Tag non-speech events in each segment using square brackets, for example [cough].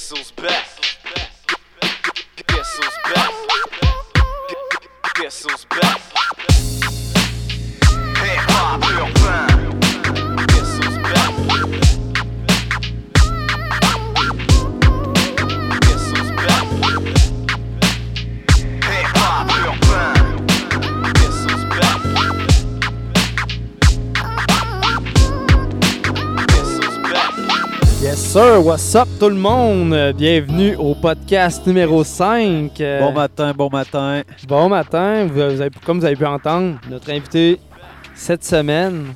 vessel's best. What's up tout le monde? Bienvenue au podcast numéro 5. Euh, Bon matin, bon matin. bon matin. Vous avez- comme vous avez pu entendre, notre invité cette semaine.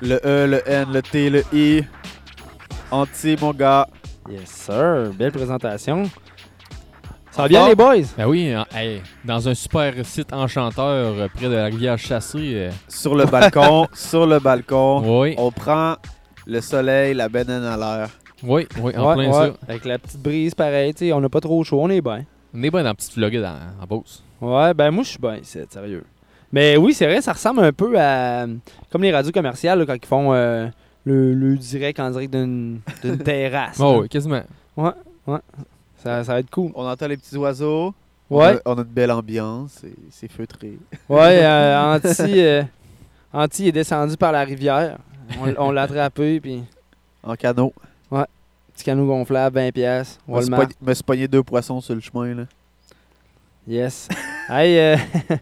Le E, le N, le T, le I. Anti, mon gars. Yes sir, belle présentation. Ça va bien forme? les boys? Ben oui, en- hey, dans un super site enchanteur euh, près de la rivière Chassé. euh, Sur le balcon, [laughs] sur le balcon. oui, On prend le soleil, la banane à l'air. Oui, oui, en Ouais, plein ouais, ça. Avec la petite brise pareil, tu sais, on n'a pas trop chaud, on est bien. On est bien dans la petite Floride en, en Beauce. Ouais, ben moi je suis bien ici, sérieux. Mais oui, c'est vrai, ça ressemble un peu à comme les radios commerciales là, quand ils font euh, le, le direct en direct d'une [laughs] terrasse. Oh, oui, quasiment. ça, ça va être cool. On entend les petits oiseaux. On Ouais, a, on a une belle ambiance. C'est- C'est feutré. ouais, euh, [laughs] Anti, euh, Anti est descendu par la rivière. On, on l'a attrapé, puis En canot. Petit canot gonflable, 20$. pièces. Je me suis pogné- deux poissons sur le chemin. Là. Yes. [laughs] hey, euh, [laughs]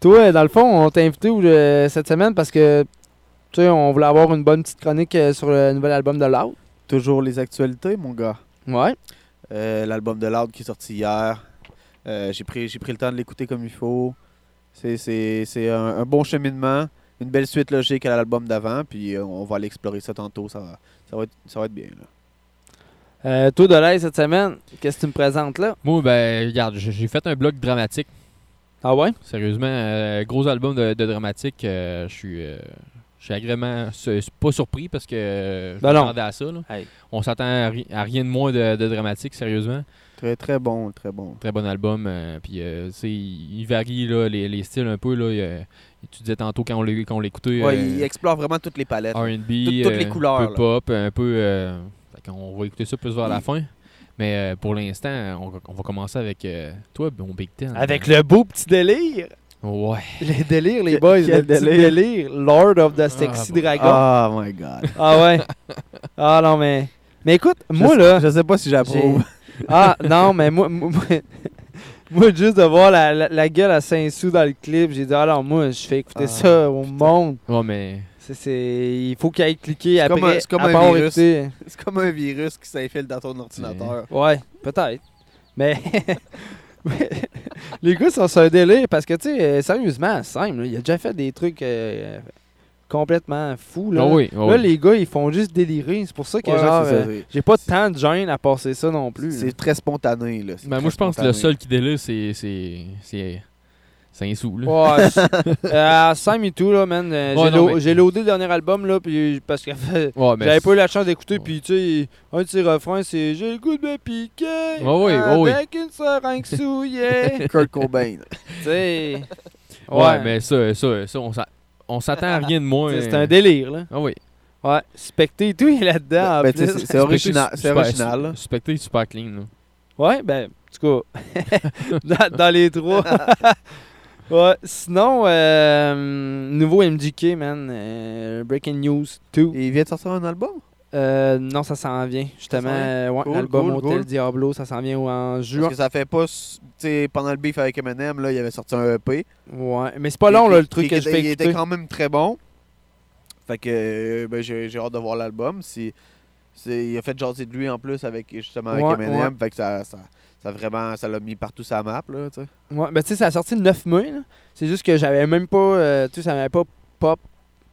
toi, dans le fond, on t'a invité euh, cette semaine parce que, tu sais, on voulait avoir une bonne petite chronique euh, sur le nouvel album de Loud. Toujours les actualités, mon gars. Ouais. Euh, L'album de Loud qui est sorti hier. Euh, J'ai pris, pris le temps de l'écouter comme il faut. C'est- un, un bon cheminement. Une belle suite logique à l'album d'avant. Puis euh, on va aller explorer ça tantôt. Ça va, ça va, être, ça va être bien. Là. Euh, toi, de l'aide cette semaine, qu'est-ce que tu me présentes là? Moi, ben, regarde, j'ai fait un blog dramatique. Ah ouais? Sérieusement, euh, gros album de, de dramatique. euh, je suis. euh, je suis agréablement su- pas surpris parce que je Ben m'attendais à ça. là. Hey. On s'attend à, ri- à rien de moins de, de dramatique, sérieusement. Très, très bon. Très bon. Très bon album. euh, puis, euh, tu sais, il varie là, les, les styles un peu. Là, Il tu disais tantôt quand on l'écoutait. Ouais, euh, il explore vraiment toutes les palettes. R&B, Toutes- toutes les couleurs, un là. peu pop, un peu. Fait qu'on va écouter ça plus vers la fin. Mais euh, pour l'instant, on, va- on va commencer avec euh, toi, mon Big Ten. Avec le beau petit délire. Ouais. [laughs] Les délires, les boys. quel le petit délire. délire. Lord of the Sexy bon. Dragon. Oh my god. Ah ouais. [laughs] Ah non, mais. Mais écoute, moi là. Je sais pas si j'approuve. Ah non, mais moi. Moi, [laughs] moi- juste de voir la, la, la gueule à Saint-Sou dans le clip, j'ai dit, alors moi, je fais écouter Ah, ça au monde. Ouais, mais. C'est, il faut qu'il aille cliquer C'est après. comme un- c'est comme à un part virus. C'est comme un virus qui s'infile dans ton ordinateur. Ouais, peut-être. Mais. [laughs] les gars sont sur un délire parce que, tu sais, euh, sérieusement, simple, là, il a déjà fait des trucs euh, complètement fous. Là. Ah oui, ah Là, oui. les gars, ils font juste délirer. C'est pour ça que, Ouais, genre, c'est ça, euh, c'est- j'ai pas tant de gêne à passer ça non plus. là. C'est très spontané. Là. C'est Ben, très moi, je pense que le seul qui délire, c'est. C'est. C'est. C'est un sou, là. Ouais, [laughs] euh, à Sam et tout, là, man. euh, Ouais, j'ai, non, lo- mais- j'ai loadé le dernier album, là, puis parce que [laughs] Ouais, mais j'avais pas eu la chance d'écouter, Ouais. puis tu sais, un de ses refrains, c'est J'ai le goût de me piquer Ouais, ouais, ouais, ouais. avec une seringue souillée. [laughs] Kurt Cobain. tu sais. Ouais, mais ça, ça, ça on s'a- on s'attend à rien de moins. C'est un délire, là. Ah oui. Ouais. Specté et tout, il est là-dedans, en Ben, c'est- original. C'est original. là. Suspecté, super clean, là. Ouais, ben, en tout cas, dans, dans les trois. Ouais, sinon, euh, nouveau MGK, man. euh, Breaking News 2. Et il vient de sortir un album? Euh, non, ça s'en vient. Justement, vient? euh, ouais, Cool, l'album cool, Hotel cool. Diablo, ça s'en vient en Parce juin. que ça fait pas. s- Tu sais, pendant le beef avec Eminem, là, il avait sorti un EP. Ouais, mais c'est pas long, là, le truc que je fais Il était quand même très bon. Fait que euh, ben, j'ai j'ai hâte de voir l'album. Si, il a fait jaser de lui en plus avec justement avec Ouais, Eminem. ouais. Fait que ça, ça, ça vraiment ça l'a mis partout la map. Là, tu sais. Ouais, ben tu sais, ça a sorti le 9 mai. là. C'est juste que j'avais même pas. euh, tu sais, ça m'avait pas pop.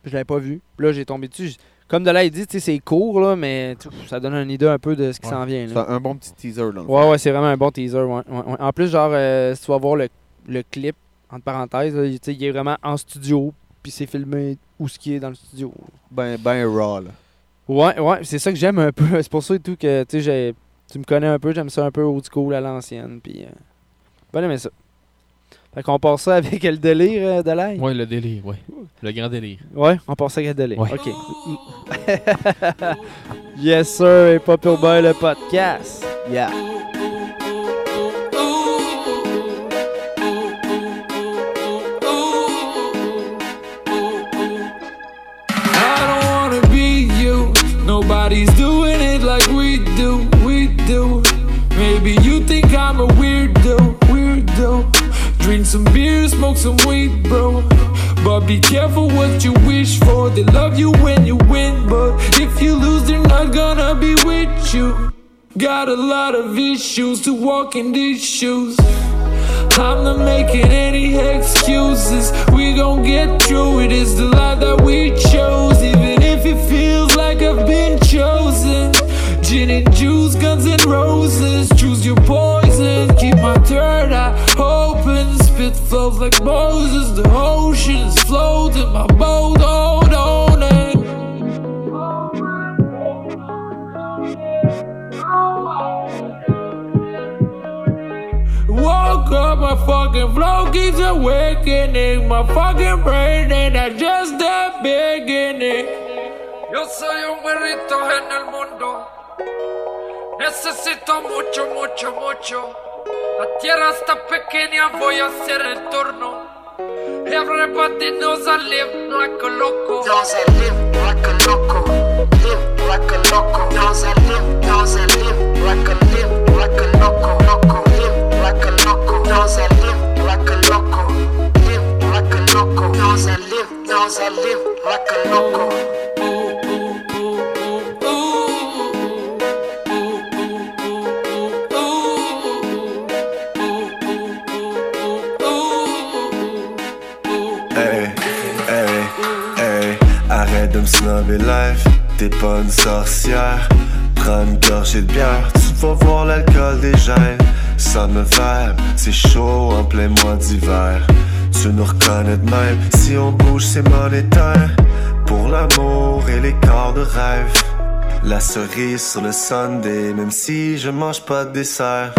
Je l'avais pas vu. Puis là, j'ai tombé dessus. Comme de là, il dit, tu sais, c'est court, là, mais ça donne une idée un peu de ce qui Ouais. s'en vient. C'est Là. un, bon petit teaser. Fond. Ouais, ouais, c'est vraiment un bon teaser. Ouais. En plus, genre, euh, si tu vas voir le, le clip, entre parenthèses, là, il tu sais, il est vraiment en studio. Puis c'est filmé où ce qui est dans le studio. Ben, ben raw. Là. Ouais, ouais, c'est ça que j'aime un peu. [laughs] C'est pour ça et tout que, tu sais, j'ai- tu me connais un peu, j'aime ça un peu old school à l'ancienne. Puis, euh, ben aimé ça. Fait qu'on part ça [laughs] avec le délire euh, de l'ail. Ouais, le délire, ouais. Le grand délire. Ouais, on part ça avec le délire. Ouais. OK. [laughs] yes, sir, et pas pour boy le podcast. Yeah. I don't wanna be you. Nobody's doing I'm a weirdo, weirdo. Drink some beer, smoke some weed, bro. But be careful what you wish for. They love you when you win, but if you lose, they're not gonna be with you. Got a lot of issues to walk in these shoes. I'm not making any excuses. We gon' get through it. It's the life that we chose. Even if it feels like I've been chosen. Gin and juice, guns and roses. Choose your poison. Like Moses. The ocean is floating. My boat, hold on. And Woke up, my fucking flow keeps awakening. My fucking brain and I just the beginning. Yo soy un güerrito en el mundo. Necesito mucho, mucho, mucho. La tierra está pequeña, voy a hacer el turno. Everybody knows I live like a loco. Knows I live like a loco. Live like a loco. Knows I live, knows I live like a live like a loco. Loco, live like a loco. Knows I live like a loco. Live like a loco. Knows I live, live like a loco. Snobber life. T'es pas une sorcière. Prends une gorgée de bière, tu vas voir l'alcool des. Ça me vibe, c'est chaud en plein mois d'hiver. Tu nous reconnais de même, si on bouge c'est monétaire. Pour l'amour et les corps de rêve. La cerise sur le Sunday, même si je mange pas de dessert.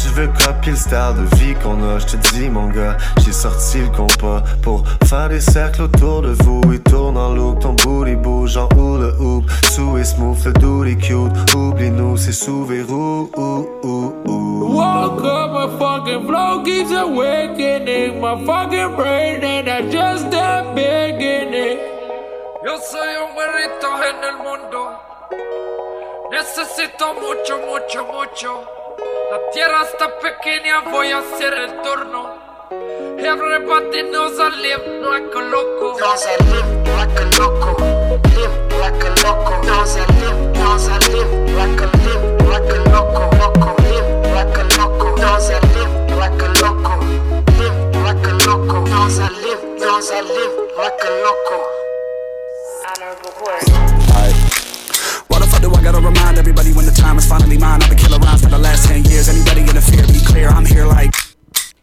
Tu veux copier le style de vie qu'on a, je te dis mon gars, j'ai sorti le compas pour faire des cercles autour de vous. Il tourne en loop, ton booty bouge en hula hoop. Sous et smooth, le doody cute. Oublie-nous, c'est sous verrou. Ouh. Woke up, my fucking flow keeps awakening. My fucking brain and I just the beginning. Yo soy un en el mundo. Necesito mucho, mucho, mucho. La tierra está pequeña, voy a hacer el turno. Everybody knows I live like a loco. Knows I live like a loco. Live like a loco. Knows I live, knows I live like a live like a loco. Loco, live like a loco. Knows I live like a loco. Live like a loco. Knows I live, knows I live like a loco. Why everybody when the time is finally mine? I've been killing rhymes for the last 10 years. Anybody in the fear, be clear, I'm here like.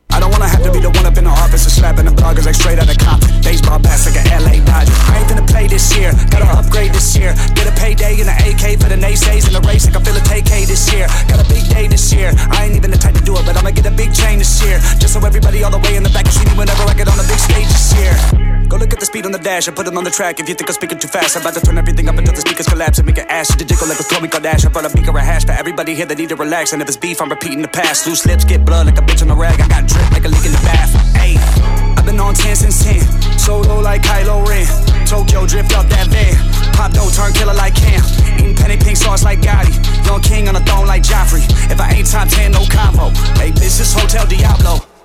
I don't wanna have to be the one up in the office and slapping the bloggers like straight out of Compton. Baseball bats like a LA Dodger. I ain't gonna play this year, gotta upgrade this year. Get a payday in the AK for the naysays in the race like I feel a TK this year. Got a big day this year. I ain't even the type to do it, but I'ma get a big chain this year. Just so everybody all the way in the back can see me whenever I get on the big stage this year. Go look at the speed on the dash, I put it on the track. If you think I'm speaking too fast, I'm about to turn everything up until the speakers collapse and make it ash to jiggle like a Khloe Kardashian. I a beaker of hash for everybody here that need to relax. And if it's beef, I'm repeating the past. Loose lips get blood like a bitch on a rag. I got drip like a leak in the bath. Ayy, I've been on 10 since 10. Solo like Kylo Ren. Tokyo drift off that van. Pop dough turn killer like Cam. Eating penny pink sauce like Gotti. Young king on a throne like Joffrey. If I ain't top 10, no combo. Hey, bitch, this Hotel Diablo.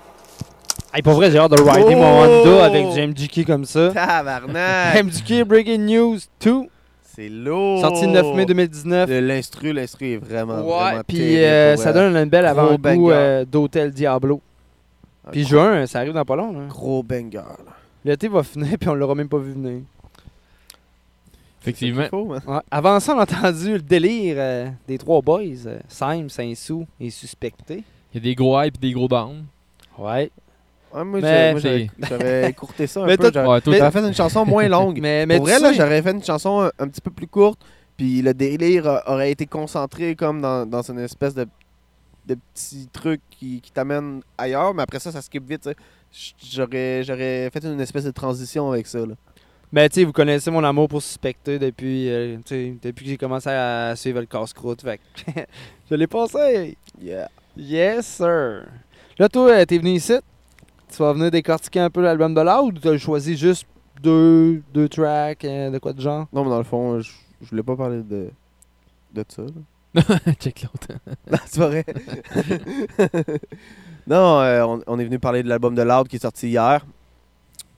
Hey, pour vrai, j'ai hâte de rider mon Oh! Honda avec du MGK comme ça. Tabarnak! [laughs] MGK Breaking News 2, C'est lourd! sorti le 9 mai 2019. Le- L'instru, l'instru est vraiment, Ouais, vraiment puis euh, ça donne une belle Gros avant-goût euh, d'Hôtel Diablo. Un Puis juin, ça arrive dans pas long. là. Gros banger. là. L'été va finir, [laughs] puis on l'aura même pas vu venir. Effectivement. Faut, hein? Ouais. Avant ça, on a entendu le délire euh, des trois boys, euh, Syme, Saint-Sou et Suspecté. Il y a des gros hype et des gros down. Ouais. Ouais, moi, Mais- [laughs] j'avais écourté ça un Mais peu. J'aurais Ouais, toi, mais- j'aurais fait une chanson moins [laughs] longue. Mais, mais Pour vrai, sais- j'aurais fait une chanson un, un petit peu plus courte. Puis le délire aurait été concentré comme dans, dans une espèce de, de petit truc qui, qui t'amène ailleurs. Mais après ça, ça skip vite. tu sais. J- J'aurais j'aurais fait une espèce de transition avec ça. là. Ben, tu sais, vous connaissez mon amour pour Suspecter depuis, euh, depuis que j'ai commencé à suivre le casse-croûte. Fait [laughs] je l'ai passé. Yeah. Yes, sir. Là, toi, euh, t'es venu ici? Tu vas venir décortiquer un peu l'album de Loud ou t'as choisi juste deux, deux tracks, euh, de quoi de genre? Non, mais dans le fond, je, je voulais pas parler de, de ça. là. [laughs] Check l'autre. [laughs] Non, c'est pas vrai. [laughs] non, euh, on, on est venu parler de l'album de Loud qui est sorti hier.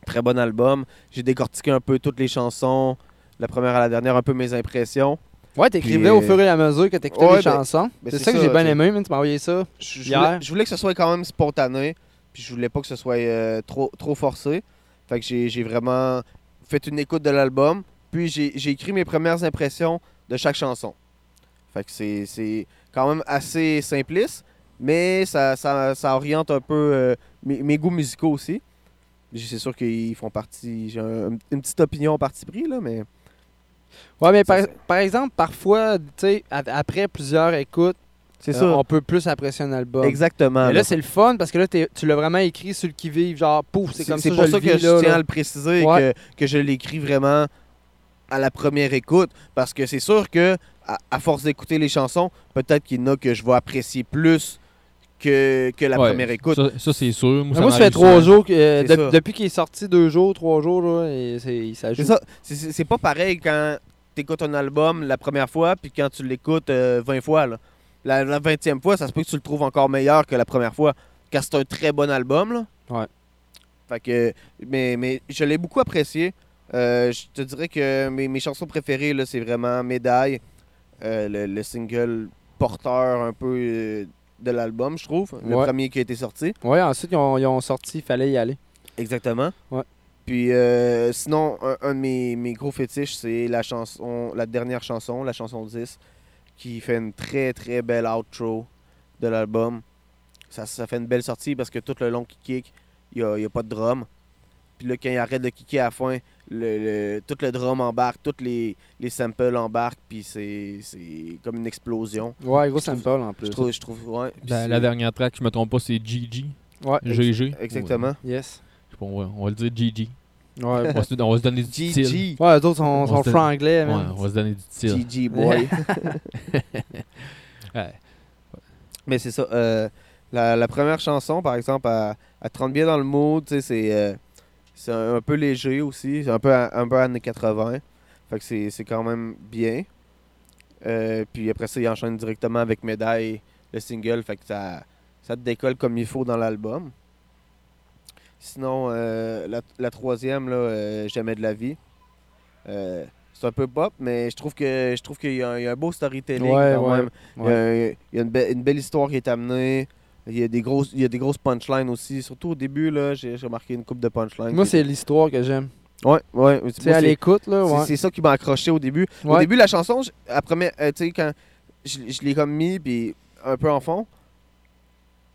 Très bon album. J'ai décortiqué un peu toutes les chansons, la première à la dernière, un peu mes impressions. Ouais, t'écrivais au fur et à mesure que t'écoutais ouais, les ben- chansons. ben, c'est ça que j'ai bien tu aimé, man. Tu m'as envoyé ça. Je, je Hier. voulais, je voulais que ce soit quand même spontané, puis je voulais pas que ce soit euh, trop, trop forcé. Fait que j'ai vraiment fait une écoute de l'album, puis j'ai écrit mes premières impressions de chaque chanson. Fait que c'est- quand même assez simpliste, mais ça, ça, ça oriente un peu euh, mes, mes goûts musicaux aussi. C'est sûr qu'ils font partie. J'ai un- une petite opinion parti pris, là, mais. Ouais, mais par, par exemple, parfois, tu sais, après plusieurs écoutes, C'est euh, ça. on peut plus apprécier un album. Exactement. Mais là. là, c'est le fun parce que là, tu l'as vraiment écrit sur le qui-vive, genre, pouf, c'est comme ça, pour je ça que je là, tiens là. à le préciser Ouais. que, que je l'écris vraiment à la première écoute. Parce que c'est sûr que à, à force d'écouter les chansons, peut-être qu'il y en a que je vais apprécier plus que, que la Ouais, première écoute. Ça, ça, c'est sûr. Moi, ça Moi, ça fait trois jours, que, euh, C'est de- ça. depuis qu'il est sorti, deux jours, trois jours, là, et c'est- ça joue. C'est ça. C'est- C'est c'est pas pareil quand tu écoutes un album la première fois puis quand tu l'écoutes euh, 20 fois. là. La, la 20e fois, ça se peut que tu le trouves encore meilleur que la première fois. Car c'est un très bon album. Là. Ouais. Fait que, mais, mais je l'ai beaucoup apprécié. Euh, je te dirais que mes, mes chansons préférées, là, c'est vraiment Médaille, euh, le, le single porteur un peu euh, de l'album, je trouve. Le Ouais. premier qui a été sorti. Ouais, ensuite, ils ont, ils ont sorti, il fallait y aller. Exactement. Ouais. Puis euh, sinon, un, un de mes, mes gros fétiches, c'est la chanson, la dernière chanson, la chanson 10, qui fait une très très belle outro de l'album. Ça, ça fait une belle sortie parce que tout le long qu'il kick, il n'y a, il y a pas de drum. Puis là, quand il arrête de kicker à la fin, le, le- tout le drum embarque, tous les, les samples embarquent, puis c'est c'est comme une explosion. Ouais, gros sample en plus. Je trouve, je trouve, ouais. Puis La, dernière track, je me trompe pas, c'est GG. Ouais, GG. Exactement. yes. Je sais pas, on va, on va le dire GG. Ouais, [laughs] On va se, on se donner du style. GG. ouais les autres sont, On sont se- franglais, Ouais, on va se donner du style. GG boy. [laughs] Ouais. Mais c'est ça. euh, la, la première chanson, par exemple, elle, elle te rentre bien dans le mood. tu sais, C'est euh, c'est un, un peu léger aussi. C'est un peu, un peu années 80. Fait que c'est c'est quand même bien. Euh, puis après ça, il enchaîne directement avec Médaille, le single. Fait que ça, ça te décolle comme il faut dans l'album. Sinon, euh, la, la troisième, là, euh, Jamais de la vie. Euh, c'est un peu pop, mais je trouve que je trouve qu'il y, a un- il y a un beau storytelling Ouais, quand ouais. même. Il y a, il y a une, be- une belle histoire qui est amenée. Il y a des grosses, il y a des grosses punchlines aussi. Surtout au début, là, j'ai remarqué une coupe de punchlines. Moi, c'est l'histoire que j'aime. Ouais, ouais. Moi, à c'est- l'écoute, là, c'est- ouais. C'est ça qui m'a accroché au début. Au début, la chanson, je- première, euh, tu sais, quand je, je l'ai comme mis, puis un peu en fond.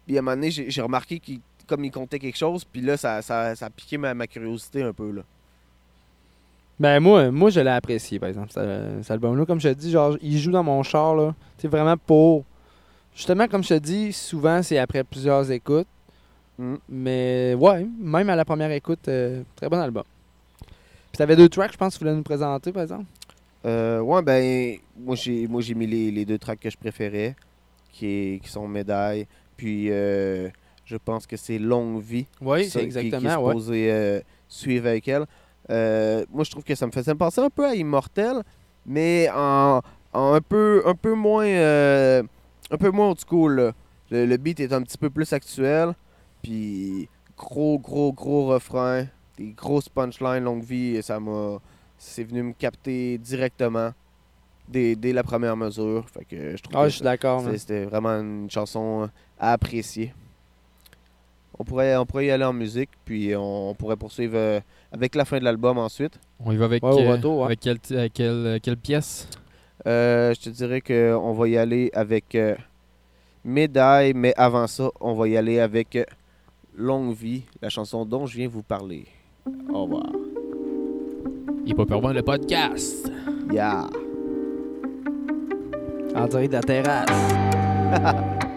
Puis à un moment donné, j'ai j'ai remarqué qu'il comme il comptait quelque chose, puis là, ça, ça, ça a piqué ma, ma curiosité un peu, là. Ben moi, moi je l'ai apprécié par exemple cet, album-là. Comme je te dis, genre il joue dans mon char là. C'est vraiment pour. Justement, comme je te dis, souvent c'est après plusieurs écoutes. Mm. Mais ouais, même à la première écoute, euh, très bon album. Puis t'avais deux tracks, je pense, que tu voulais nous présenter par exemple. Euh, ouais, ben, moi j'ai, moi j'ai mis les, les deux tracks que je préférais, qui, est- qui sont Médaille, puis euh, je pense que c'est Longue Vie. Oui, c'est qui- Qui, est exactement, ouais. supposé euh, suivre avec elle. Euh, moi, je trouve que ça me faisait penser un peu à Immortel, mais en, en un, peu, un peu moins euh, un peu moins old school. là. Le, le beat est un petit peu plus actuel, puis gros, gros, gros refrain, des grosses punchlines, longue vie, et ça m'a... C'est venu me capter directement dès, dès la première mesure. Fait que je trouve Ah, que je suis d'accord. C'était vraiment une chanson euh, à apprécier. On pourrait, on pourrait y aller en musique, puis on, on pourrait poursuivre euh, avec la fin de l'album ensuite. On y va avec, Ouais, euh, retour, ouais. avec quelle, euh, quelle, euh, quelle pièce? Euh, je te dirais qu'on va y aller avec euh, Médaille, mais avant ça, on va y aller avec Longue Vie, la chanson dont je viens vous parler. Au revoir. Il pas perdant le podcast. Yeah. En direct de la terrasse. [laughs]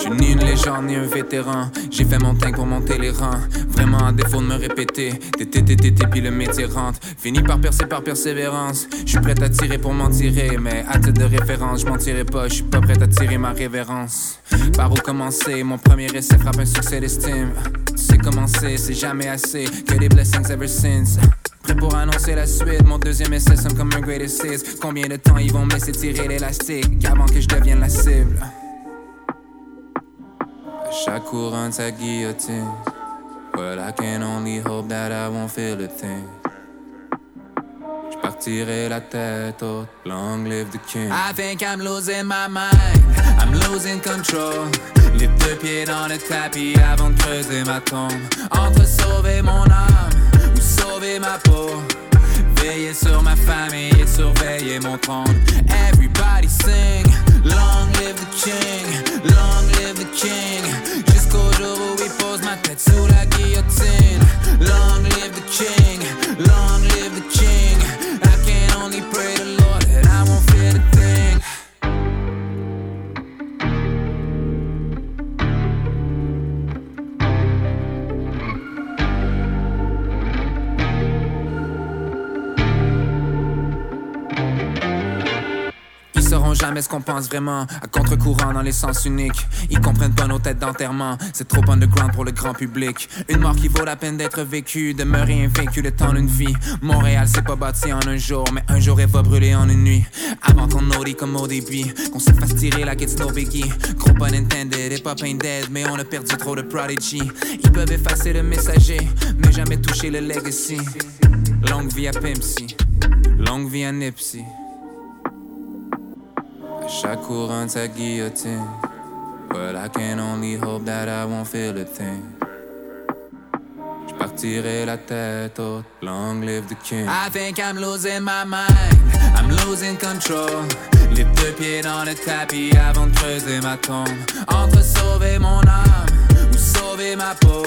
suis ni une légende ni un vétéran. J'ai fait mon tank pour monter les rangs. Vraiment à défaut de me répéter. TTTTT puis le métier rentre. Fini par percer par persévérance. Je suis prêt à tirer pour m'en tirer. Mais à titre de référence, je m'en tirerai pas. Je suis pas prêt à tirer ma révérence. Par où commencer? Mon premier essai frappe un succès d'estime. Tu sais comment c'est, jamais assez. Que des blessings ever since. Prêt pour annoncer la suite, mon deuxième essai sonne comme un greatest hits. Combien de temps ils vont me laisser tirer l'élastique avant que je devienne la cible? Chaque courant sa guillotine, well, I can only hope that I won't feel a thing. Je partirai la tête haute, long live the king. I think I'm losing my mind, I'm losing control. Les deux pieds dans le tapis avant de creuser ma tombe. Entre sauver mon âme ou sauver ma peau. Veiller sur ma famille et surveiller mon trône. Everybody sing, long live the king, long live the king. Jusqu'au jour où il pose ma tête sous la guillotine. Long live the king, long live the king. Jamais ce qu'on pense vraiment, à contre-courant dans les sens uniques. Ils comprennent pas nos têtes d'enterrement, c'est trop underground pour le grand public. Une mort qui vaut la peine d'être vécue, demeurer invaincu le temps d'une vie. Montréal s'est pas bâti en un jour, mais un jour elle va brûler en une nuit. Avant qu'on audit comme au début, qu'on se fasse tirer la it's no biggie. Gros intended, et pas pain dead, mais on a perdu trop de prodigy. Ils peuvent effacer le messager, mais jamais toucher le legacy. Longue vie à Pimpsy, longue vie à Nipsey. Chaque courant de sa guillotine. But I can only hope that I won't feel a thing. Je partirai la tête haute, long live the king. I think I'm losing my mind, I'm losing control. Les deux pieds dans le tapis avant de creuser ma tombe. Entre sauver mon âme ou sauver ma peau.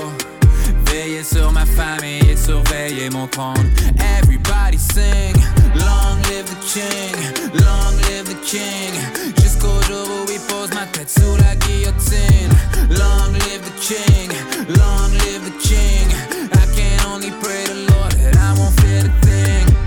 Veiller sur ma famille et surveiller mon trône. Everybody sing, long live the king, long live the king. Jusqu'au jour où il pose ma tête sous la guillotine. Long live the king, long live the king. I can only pray the Lord that I won't fear a thing.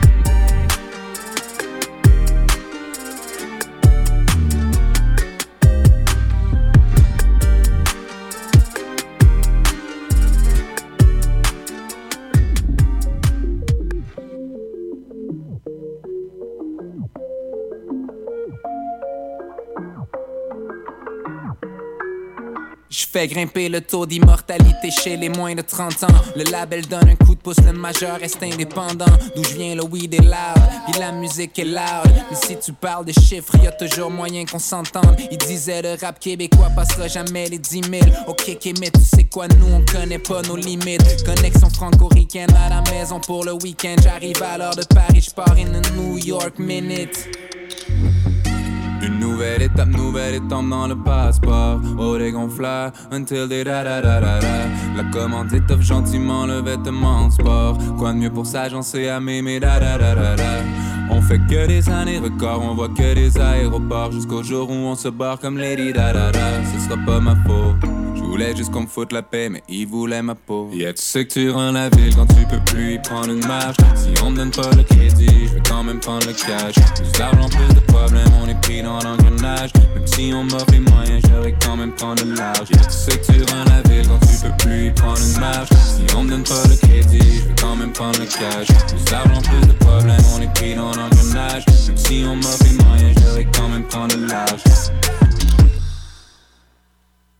Je fais grimper le taux d'immortalité chez les moins de 30 ans. Le label donne un coup de pouce, le majeur reste indépendant. D'où je viens, le weed est loud, puis la musique est loud. Mais si tu parles de chiffres, y a toujours moyen qu'on s'entende. Il disait le rap québécois passera jamais les 10 000. Ok, ok, mais tu sais quoi, nous on connaît pas nos limites. Connexion franco-ricaine à la maison pour le week-end. J'arrive à l'heure de Paris, je pars in a New York minute. Une nouvelle étape, nouvelle étape dans le passeport. Oh, des gonfleurs, until des da da da da da. La commande étoffe gentiment le vêtement sport. Quoi de mieux pour s'agencer à m'aimer da da da da da. On fait que des années records, on voit que des aéroports. Jusqu'au jour où on se barre comme Lady da da da. Ce sera pas ma faute. Je voulais juste qu'on me foute la paix, mais ils voulaient ma peau. Yeah, tu sais que tu rends la ville quand tu peux plus y prendre une marche? Si on me donne pas le crédit, je vais quand même prendre le cash. Plus d'argent, plus de problèmes, on est pris dans l'engrenage. Même si on m'offre les moyens, j'aurais quand même prendre le large. Yeah, tu sais que tu rends la ville quand tu peux plus y prendre une marche? Si on me donne pas le crédit, je vais quand même prendre le cash. Plus d'argent, plus de problèmes, on est pris dans l'engrenage. Même si on m'offre les moyens, j'aurais quand même prendre le large.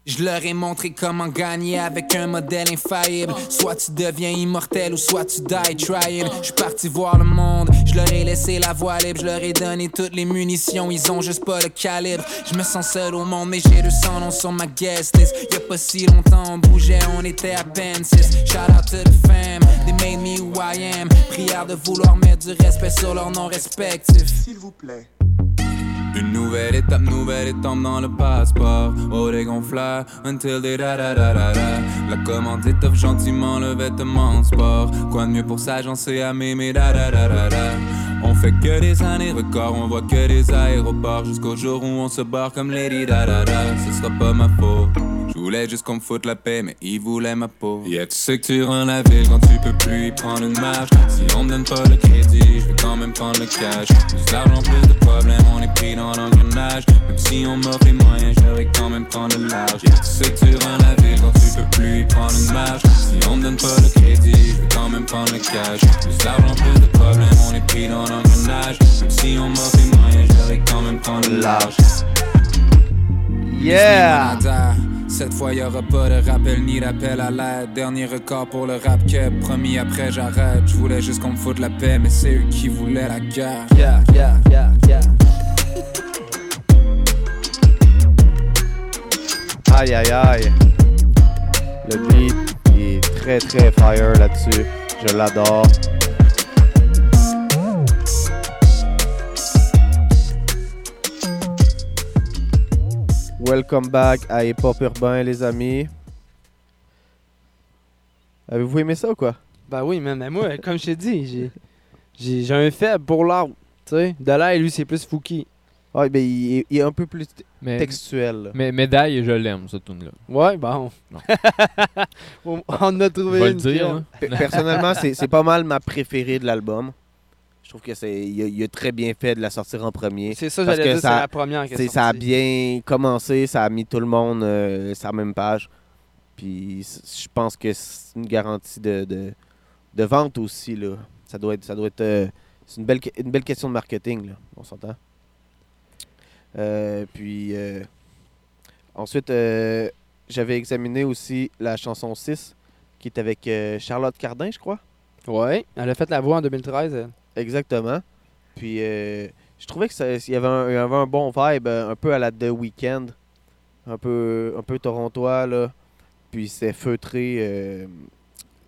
Je leur ai montré comment gagner avec un modèle infaillible. Soit tu deviens immortel ou soit tu die trying. Je parti voir le monde, je leur ai laissé la voie libre. Je leur ai donné toutes les munitions, ils ont juste pas le calibre. Je me sens seul au monde, mais j'ai 200 noms sur ma guest list. Y'a pas si longtemps, on bougeait, on était à peine six. Shout out to the fam, they made me who I am. Prière de vouloir mettre du respect sur leurs noms respectifs. S'il vous plaît. Une nouvelle étape, nouvelle étape dans le passeport. Oh, des until des da da da da da. La commande étoffe gentiment le vêtement sport. Quoi de mieux pour s'agencer à m'aimer da da da da da. On fait que des années records, on voit que des aéroports. Jusqu'au jour où on se barre comme Lady da da da. Ce sera pas ma faute. Voulais juste qu'on me foute la paix, mais il voulait ma peau. Yeah, tu sais que tu rends la ville quand tu peux plus y prendre une marche? Si on me donne pas le crédit, je vais quand même prendre le cash. Plus d'argent, plus de problèmes, on est pris dans l'engrenage. Même si on m'offre les moyens, j'aurais quand même prendre le large. Yeah, tu sais que tu rends la ville quand tu peux plus y prendre une marche? Si on me donne pas le crédit, je vais quand même prendre le cash. Plus d'argent, plus de problèmes, on est pris dans l'engrenage. Même si on m'offre les moyens, j'aurais quand même prendre le large. Yeah! Cette fois, y aura pas de rappel ni d'appel à l'aide. Dernier record pour le rap que promis après j'arrête. Je voulais juste qu'on me foute la paix, mais c'est eux qui voulaient la guerre. Aïe aïe aïe. Le beat est très très fire là-dessus. Je l'adore. Welcome back à Hip Hop Urbain les amis. Avez-vous aimé ça ou quoi? Ben oui, man, mais moi, [laughs] comme je t'ai dit, j'ai- j'ai j'ai un faible pour l'art. Tu sais, de là, lui, c'est plus Fouki. Ouais, ben il est, il est un peu plus Mais, textuel. là. mais médaille, je l'aime, cette tune-là. Ouais, bon. [laughs] On on a trouvé une dire. hein. Pe- Personnellement, c'est c'est pas mal ma préférée de l'album. Je trouve que c'est il a, il a très bien fait de la sortir en premier. C'est ça, j'allais dire, c'est ça- la première qui ça a bien commencé, ça a mis tout le monde euh, sur la même page. Puis je pense que c'est une garantie de, de, de vente aussi. Là. Ça doit être. Ça doit être euh, c'est une belle, une belle question de marketing, là, on s'entend? Euh, puis euh, ensuite, j'avais examiné aussi la chanson 6 qui est avec Charlotte Cardin, je crois. Ouais, elle a fait la voix en 2013. elle. Exactement. Puis euh, je trouvais que ça- il y avait un, il y avait un bon vibe, euh, un peu à la The Weeknd, un peu, un peu torontois là. Puis c'est feutré. euh,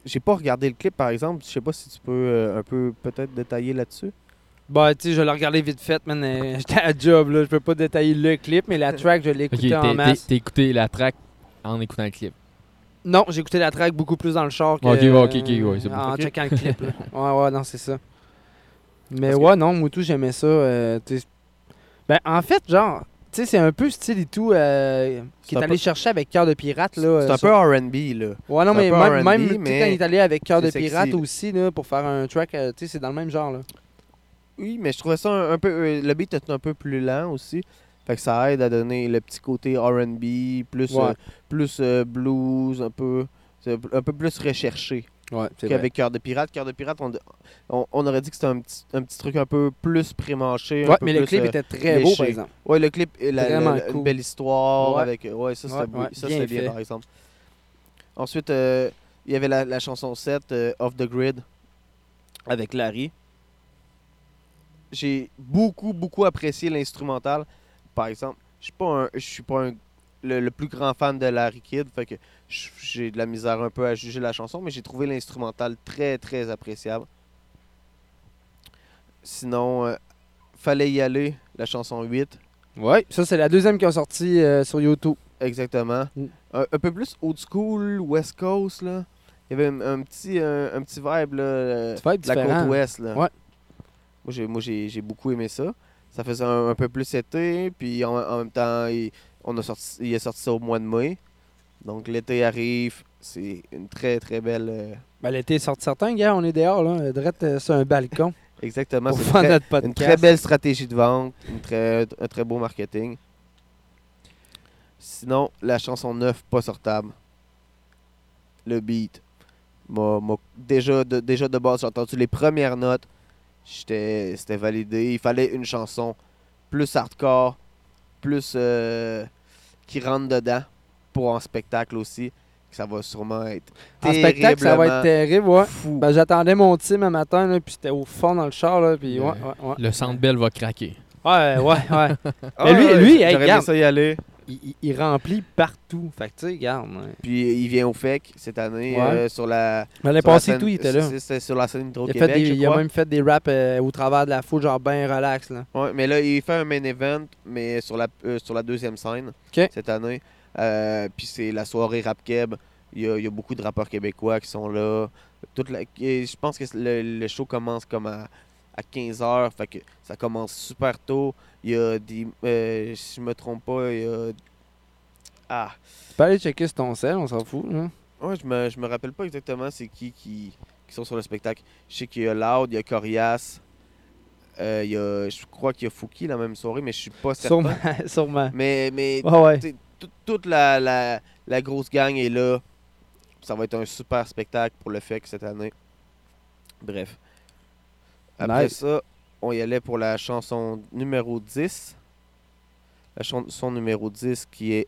J'ai pas regardé le clip par exemple. Je sais pas si tu peux euh, un peu peut-être détailler là-dessus. Bah, tu sais, je l'ai regardé vite fait, man. euh, [laughs] J'étais à job, là. Je peux pas détailler le clip, mais la [laughs] track, je l'ai Ok, écoutée en masse. t'as écouté la track en écoutant le clip? Non, j'ai écouté la track beaucoup plus dans le char que Ok, ok, ok, ouais, c'est bon. en checkant le clip. là. [laughs] Ouais, ouais, non, c'est ça. Mais ouais, non, moi tout, j'aimais ça. euh, ben, en fait, genre, tu sais, c'est un peu style et tout euh, qui est allé peu- chercher avec Cœur de Pirate. là. C'est euh, un sur- peu R&B là. Ouais, non, mais même, même mais quand il est allé avec Cœur de sexy, Pirate aussi, là, pour faire un track, euh, tu sais, c'est dans le même genre, là. Oui, mais je trouvais ça un, un peu. euh, le beat est un peu plus lent aussi. Fait que ça aide à donner le petit côté R&B, plus, Ouais. euh, plus euh, blues, un peu, un peu plus recherché. Ouais, qu'avec Cœur de Pirate. Cœur de Pirate, on, on, on aurait dit que c'était un petit, un petit truc un peu plus pré-mâché. un Ouais, mais le clip euh, était très beau, par exemple. Ouais, le clip, la, la- Vraiment la- cool. une belle histoire. Ouais. avec euh, Ouais, ça c'était Ouais, ça, bien par exemple. Ensuite, euh, il y avait la, chanson 7, euh, Off the Grid, avec Larry. J'ai beaucoup, beaucoup apprécié l'instrumental. Par exemple, je suis pas un, je suis pas un- le, le plus grand fan de Larry Kidd, fait que j'ai de la misère un peu à juger la chanson, mais j'ai trouvé l'instrumental très, très appréciable. Sinon, euh, Fallait y aller, la chanson 8. Ouais, ça, c'est la deuxième qui a sorti euh, sur YouTube. Exactement. Mm. Un, un peu plus old school, West Coast, là. Il y avait un, un petit, un, un petit vibe, là, euh, Petit vibe de la côte ouest, là. Ouais. Moi, j'ai, beaucoup aimé ça. Ça faisait un, un peu plus été, puis en, en même temps, il, on a sorti, il est sorti ça au mois de mai. Donc, l'été arrive. C'est une très, très belle... euh, Ben, l'été est sorti certain, gars, on est dehors, là, direct euh, sur un balcon [laughs] exactement. C'est une, très, une belle stratégie de vente, une très, un très beau marketing. Sinon, la chanson 9, pas sortable. Le beat. déjà, de, déjà de base, j'ai entendu les premières notes. C'était validé. Il fallait une chanson plus hardcore, plus euh, qui rentre dedans pour un spectacle aussi. Ça va sûrement être En spectacle, ça va être terrible, ouais. fou. Ben, j'attendais mon team un matin, là, puis c'était au fond dans le char, là, puis ouais, Le- ouais, ouais. Le Centre Bell va craquer. Ouais, ouais, ouais. Ah [laughs] mais lui- ouais, lui, hey, regarde. ça y aller. il, il- il remplit partout. Fait que, tu sais, regarde. ouais. Puis il vient au FEC cette année Ouais. euh, sur la. L'année sur la passée, tout, il était là. C'était sur la scène Il a, Hydro-Québec. fait des- je il a même fait des raps euh, au travers de la foule, genre ben relax. Là. Ouais, mais là, il fait un main event, mais sur la, euh, sur la deuxième scène cette année. Euh, puis c'est la soirée Rap Keb. Il y, a, il y a beaucoup de rappeurs québécois qui sont là. Toute la- et je pense que le, le show commence comme à, à 15h. Fait que ça commence super tôt. Il y a des. euh, si je me trompe pas, il y a Ah, Tu peux aller checker sur ton sel, on s'en fout. Là. ouais, je me, je me rappelle pas exactement c'est qui, qui qui sont sur le spectacle. Je sais qu'il y a Loud, il y a Corias, euh, il y a, je crois qu'il y a Fouki la même soirée, mais je suis pas certain. Sûrement. [laughs] Sûrement. Mais, mais ouais. Toute la, la, la grosse gang est là. Ça va être un super spectacle pour le FEC cette année. Bref. Après Nice. ça, on y allait pour la chanson numéro 10. La chanson numéro 10 qui est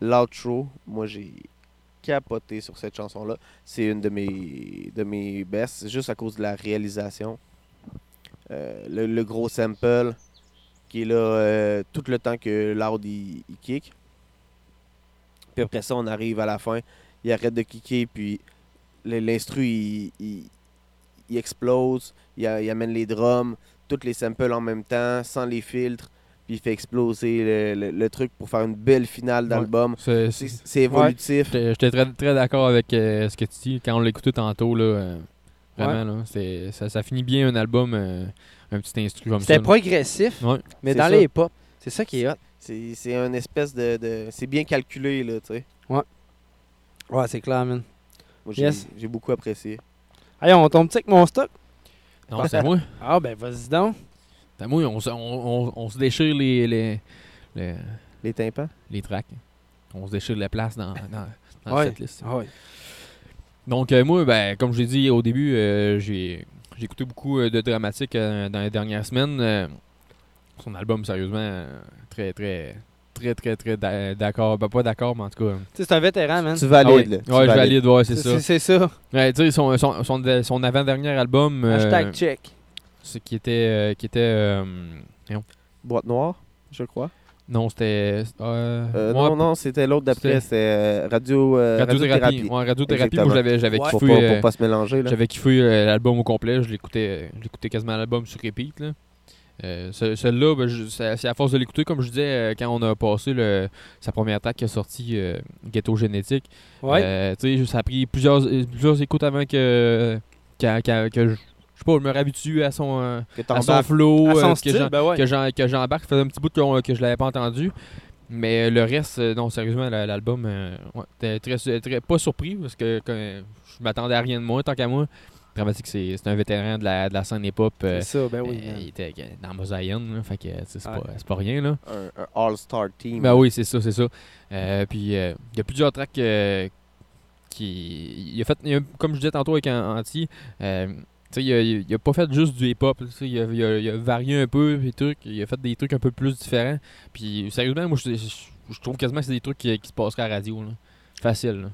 L'Outro. Moi, j'ai capoté sur cette chanson-là. C'est une de mes, de mes best, juste à cause de la réalisation. Euh, le, le gros sample qui est là euh, tout le temps que Loud il, il kick. Puis après ça, on arrive à la fin. Il arrête de kicker, puis l'instru, il, il- il explose. Il, amène les drums, toutes les samples en même temps, sans les filtres. Puis il fait exploser le, le- le truc pour faire une belle finale d'album. C'est- évolutif. J'étais j'étais très, très d'accord avec euh, ce que tu dis. Quand on l'écoutait tantôt, là, euh, vraiment, là, ça, ça finit bien un album, euh, un petit instru comme ça. C'était progressif, Ouais. mais dans ça. les pop. C'est ça qui est hot. C'est c'est un espèce de. de- c'est bien calculé, là, tu sais. Ouais, c'est clair, man. Moi, j'ai Yes. j'ai beaucoup apprécié. Allez, on tombe avec mon stock? Non, c'est à moi. [laughs] Ah, ben vas-y donc. C'est à moi, on, se- on, on- on se déchire les, les, les, Les tympans? les tracks. On se déchire la place dans, dans, dans Ouais. cette liste. Ah ouais. Donc, euh, moi, ben, comme je l'ai dit au début, euh, j'ai j'ai écouté beaucoup euh, de dramatique euh, dans les dernières semaines. Euh, son album, sérieusement, euh, très, très, très, très, très d'a- d'accord. Ben, pas d'accord, mais en tout cas. Tu sais, c'est un vétéran, man. Tu valides, Ah ouais, là. Tu ouais, je valide, ouais, c'est ça. C'est ça. Ouais, tu sais, son, son, son, son avant-dernier album, euh, Hashtag check. c'est qui était. euh, qui était euh, Boîte noire, je crois. non, c'était. euh, Euh, ouais, non, non, c'était l'autre d'après. C'était- euh, radio, euh, Radiothérapie. Ouais, radiothérapie, moi j'avais j'avais Pour, kiffé. pas, euh, pour pas se mélanger. Là. J'avais kiffé euh, l'album au complet, je l'écoutais je l'écoutais quasiment l'album sur repeat. Là. Euh, ce- Celui-là, ben, c'est à force de l'écouter, comme je disais, euh, quand on a passé le, sa première track qui est sortie, euh, Ghetto Génétique. Ouais. tu sais, ça a pris plusieurs, plusieurs écoutes avant que, que, que- que je, je sais pas, je me réhabitue à son, à son flow, à son que ben ouais. que j'embarque. Ça faisait un petit bout que, que je l'avais pas entendu. Mais le reste, non, sérieusement, la- l'album, ouais, très, très- pas surpris parce que, que je m'attendais à rien de moins, tant qu'à moi. Dramatique, c'est un vétéran de la, de la scène hip-hop. euh, C'est ça, ben oui. euh, il était dans Mosaïen, là, fait que c'est pas, rien. Là. Un, un all-star team. Ben oui, c'est ça, c'est ça. Euh, puis euh, il y a plusieurs tracks euh, qui. Il a fait, il a- comme je disais tantôt avec anti, euh, tu sais, il a, il a pas fait juste du hip-hop. tu sais, Il a, il, a, il a varié un peu les trucs. Il a fait des trucs un peu plus différents. Puis sérieusement, moi je, je- je trouve quasiment que c'est des trucs qui, qui se passeraient à la radio. Là. Facile. Là.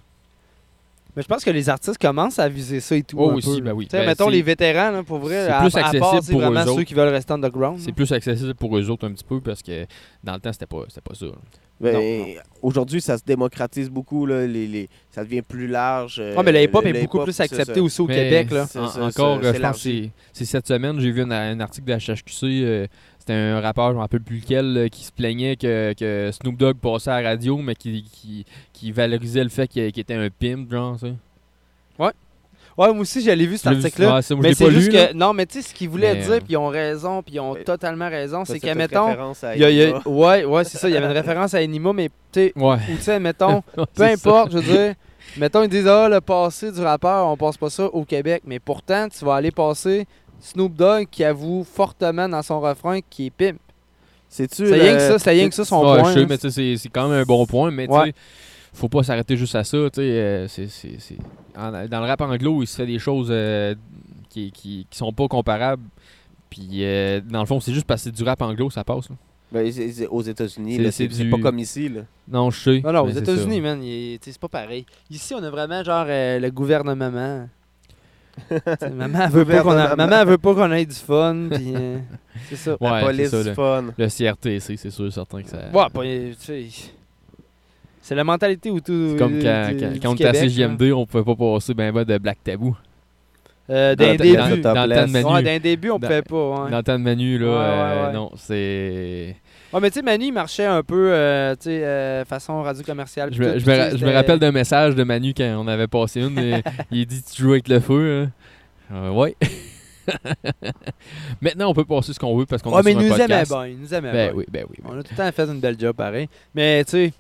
Mais je pense que les artistes commencent à viser ça et tout. Oh, un aussi, peu. ben oui. Tu sais, Ben, mettons les vétérans, là, pour vrai. c'est à, plus à part, accessible c'est pour vraiment eux ceux autres. qui veulent rester underground. C'est plus accessible pour eux autres un petit peu parce que dans le temps c'était pas, c'était pas ça. Ben, Aujourd'hui, ça se démocratise beaucoup. Là, les, les- ça devient plus large. euh, Ouais, mais le hip-hop le- est beaucoup plus c'est accepté ça. aussi au Mais Québec. Là. C'est En- ça, encore, euh, c'est je pense que élargi. c'est c'est cette semaine, j'ai vu un, un article de la HHQC. euh, C'était un rappeur, je ne me rappelle plus lequel, qui se plaignait que, que Snoop Dogg passait à la radio, mais qui, qui, qui valorisait le fait qu'il était un pimp, genre, ça. Ouais, moi aussi, j'allais vu cet article-là. Ouais, mais c'est juste lu, là. que. Non, mais tu sais, ce qu'ils voulaient Mais, dire, euh, puis ils ont raison, puis ils ont Ouais. totalement raison, c'est qu'à, mettons. y a- il y a- Enigma. ouais, ouais, c'est ça. Il y avait une référence à Enima, mais tu sais, Ouais. ou tu sais, mettons, [laughs] peu ça. importe, je veux dire, mettons, ils disent, ah, le passé du rappeur, on passe pas ça au Québec. Mais pourtant, tu vas aller passer Snoop Dogg qui avoue fortement dans son refrain qu'il est pimp. C'est-tu C'est le- rien que ça, c'est rien que ça son Ouais, point. je sais, là. mais tu sais, c'est quand même un bon point, mais tu Ouais. sais, faut pas s'arrêter juste à ça, euh, en- Dans le rap anglo, il se fait des choses euh, qui, qui, qui sont pas comparables. Puis, euh, dans le fond, c'est juste parce que c'est du rap anglo, ça passe. là. Ben, aux États-Unis, C'est- du- pas comme ici. Là. Non, je sais. Non, non, aux États-Unis, man, c'est pas pareil. Ici, on a vraiment genre euh, le gouvernement. [laughs] Maman, elle veut pas qu'on a- Gouvernement. maman, elle veut pas qu'on ait du fun, [laughs] puis euh, c'est ça. Ouais, La police c'est ça, du le- fun. Le CRTC, c'est sûr, certain que ça. Ouais, sais, c'est la mentalité où tout. C'est comme quand, du- quand, du quand on était à CGMD, on pouvait pas passer ben ben de Black Tabou. Euh, Dans d'un début. dans- dans Manu. Ouais, d'un début, on pouvait pas. Ouais. Dans le temps de Manu, là, Ouais, ouais, euh, non, c'est... Ouais, mais tu sais, Manu, il marchait un peu, euh, tu sais, euh, façon radio commerciale. Je me, je me ra- je me rappelle d'un message de Manu quand on avait passé une. et [laughs] il dit Tu joues avec le feu. hein? Euh, ouais. [laughs] Maintenant, on peut passer ce qu'on veut parce qu'on Ouais, est mais sur il un nous aimait podcast. bien, il nous aimait Ben bien. oui, ben oui. ben On a tout le temps fait une belle job pareil. Mais tu sais,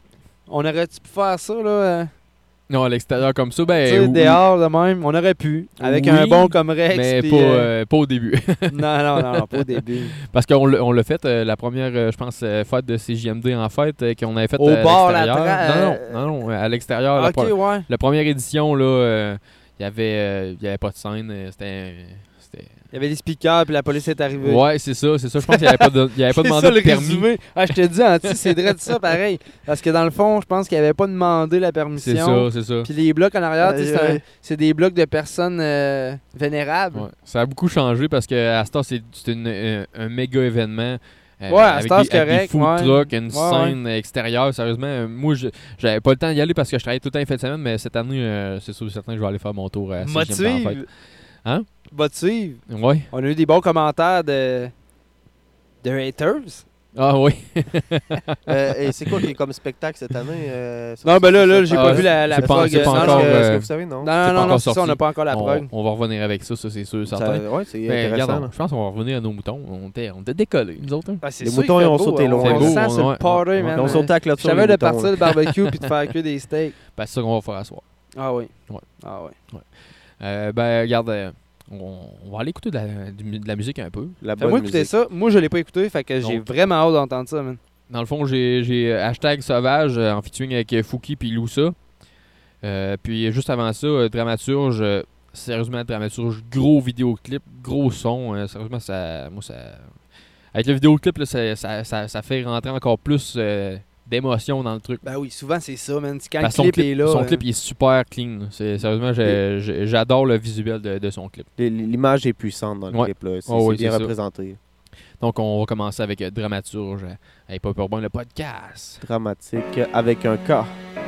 On aurait-tu pu faire ça, là? Non, à l'extérieur comme ça, tu ben. sais, oui, dehors de même, on aurait pu. Avec Oui, un bon comme Rex. mais pas, euh, euh, pas au début. [laughs] non, non, non, non, pas au début. [laughs] Parce qu'on l'a l'a fait, euh, la première, euh, je pense, fête de CJMD en euh, qu'on avait fait Au à la l'extérieur. Non, non, non, non, à l'extérieur. la ok, pro- ouais. La première édition, là, euh, il y avait, euh, il y avait pas de scène. C'était. c'était- Il y avait des speakers, puis la police est arrivée. Ouais, c'est ça, c'est ça. Je pense qu'il n'y avait pas de, il y avait pas [laughs] C'est demandé ça, de le permis. résumé. Ah, je te dis, Anti, c'est vrai de ça, pareil. Parce que dans le fond, je pense qu'il avait pas demandé la C'est permission. ça, c'est ça. Puis les blocs en arrière, c'est c'est des blocs de personnes euh, vénérables. Ouais. Ça a beaucoup changé parce que à Star, c'est c'est une- un, un méga événement. euh, Ouais, avec Star, des, c'est avec des correct, food ouais. trucks, une Ouais, scène extérieure. Sérieusement, euh, moi, je- j'avais pas le temps d'y aller parce que je travaillais tout le temps les fins de semaine, mais cette année, euh, c'est sûr et certain que je vais aller faire mon tour à CGMD en fête. Hein? Motive. Ouais. On a eu des bons commentaires de, de haters. Ah oui. [laughs] Euh, et c'est quoi qui est comme spectacle cette année? euh, Non, ben là, là, j'ai Ah, pas vu la, la c'est pas- prog. pas Non, non, encore, que- euh, vous savez, non? Non, c'est non, pas non, ça, on n'a pas encore la on, prog. on va revenir avec ça, ça c'est sûr, certain. ouais, c'est Mais intéressant. je pense qu'on va revenir à nos moutons. On était, on était décollés, nous autres. hein. Ah, Les sûr moutons, ils ont sauté hein. loin. On C'est beau, sent le party, man. Ils ont sauté à clôture. savais les de partir le barbecue [laughs] puis de faire que des steaks. Ben, c'est ça qu'on va faire à soir. Ah oui. Ouais. Ah oui. Euh, ben, regarde, euh, on, on va aller écouter de la, du- de la musique un peu. La bonne écouter ça. Moi, je l'ai pas écouté, fait que j'ai vraiment hâte d'entendre ça, man. Dans le fond, j'ai euh, hashtag sauvage euh, en featuring avec Fouki puis Loussa. Euh, puis juste avant ça, dramaturge, sérieusement, dramaturge, gros vidéoclip, gros son. euh, sérieusement, ça. Moi, ça. Avec le vidéoclip, là, ça, ça, ça, ça fait rentrer encore plus euh, d'émotion dans le truc. Ben oui, souvent c'est ça, man. Quand Parce le clip, est là. son hein. clip il est super clean. Sérieusement, j'adore le visuel de, de son clip. L'image est puissante dans le Ouais. clip. là. C'est Oh, oui, bien ça. représenté. Donc, on va commencer avec euh, Dramaturge euh, avec Pop Urbain, le podcast. Dramatique avec un K.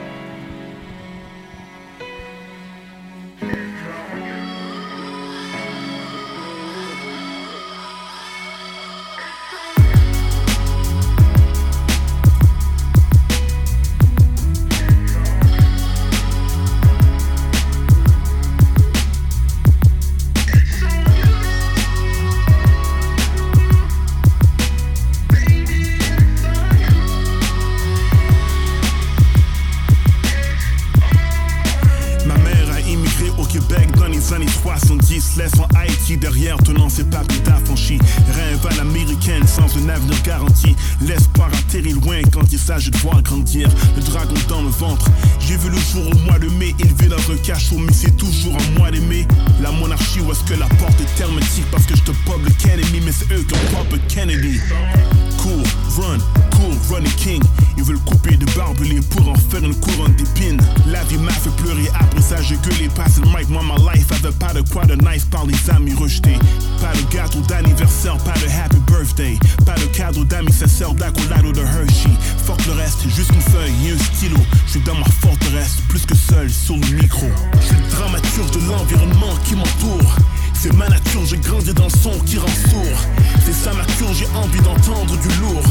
grandi dans le son qui rend sourd. C'est ça ma cure, j'ai envie d'entendre du lourd.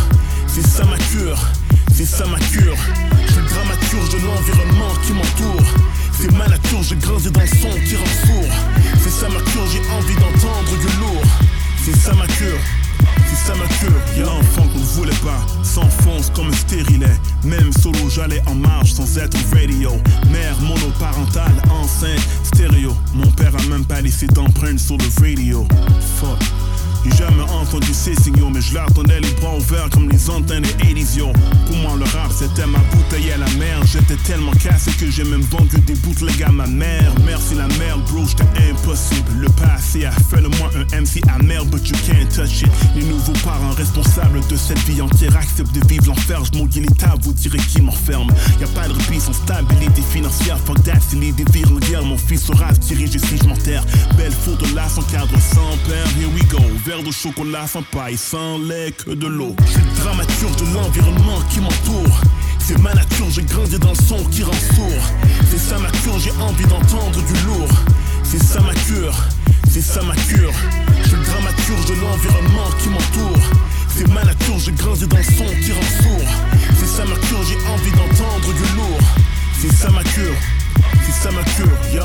C'est ça ma cure, c'est ça ma cure. Je suis dramaturge de l'environnement qui m'entoure. C'est ma nature, j'ai grandi dans le son qui rend sourd. C'est ça ma cure, j'ai envie d'entendre du lourd. C'est ça ma cure. C'est ça ma cure, y'a l'enfant qu'on voulait pas. S'enfonce comme un stérilet. Même solo j'allais en marche sans être radio. Mère monoparentale, enceinte, stéréo. Mon père a même pas laissé d'empreinte sur le radio. Fuck jamais entendu ces signaux, mais je leur tendais les bras ouverts comme les antennes 80s, yo. Pour moi, le rap, c'était ma bouteille à la mer. J'étais tellement cassé que j'ai même vendu des bootlegs à ma mère. Merci la merde, bro, j'étais impossible. Le passé a fait de moi un MC amer, but you can't touch it. Les nouveaux parents responsables de cette vie entière acceptent de vivre l'enfer. Je maudis l'État, vous direz qui m'enferme. Y a pas de répit sans stabilité financière. Fuck that, c'est guerre. Mon fils saura se diriger si. Belle photo là, sans cadre, sans père. Here we go. Verre de chocolat sans paille, sans lait que de l'eau. Je suis dramaturge de l'environnement qui m'entoure. C'est ma nature, j'ai grandi dans le son qui rend sourd. C'est ça ma cure, j'ai envie d'entendre du lourd. C'est ça ma cure, c'est ça ma cure. Je suis dramaturge de l'environnement qui m'entoure. C'est ma nature, j'ai grandi dans le son qui rend sourd. C'est ça ma cure, j'ai envie d'entendre du lourd. C'est ça ma cure, c'est ça ma cure, yo.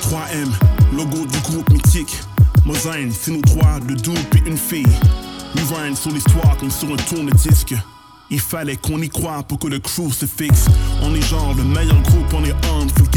3M, logo du groupe mythique. Mosaïne, c'est nous trois, deux doubles et une fille. Rewind sur l'histoire comme sur un tourne-disque. Il fallait qu'on y croie pour que le crew se fixe. On est genre le meilleur groupe, on est unforgettable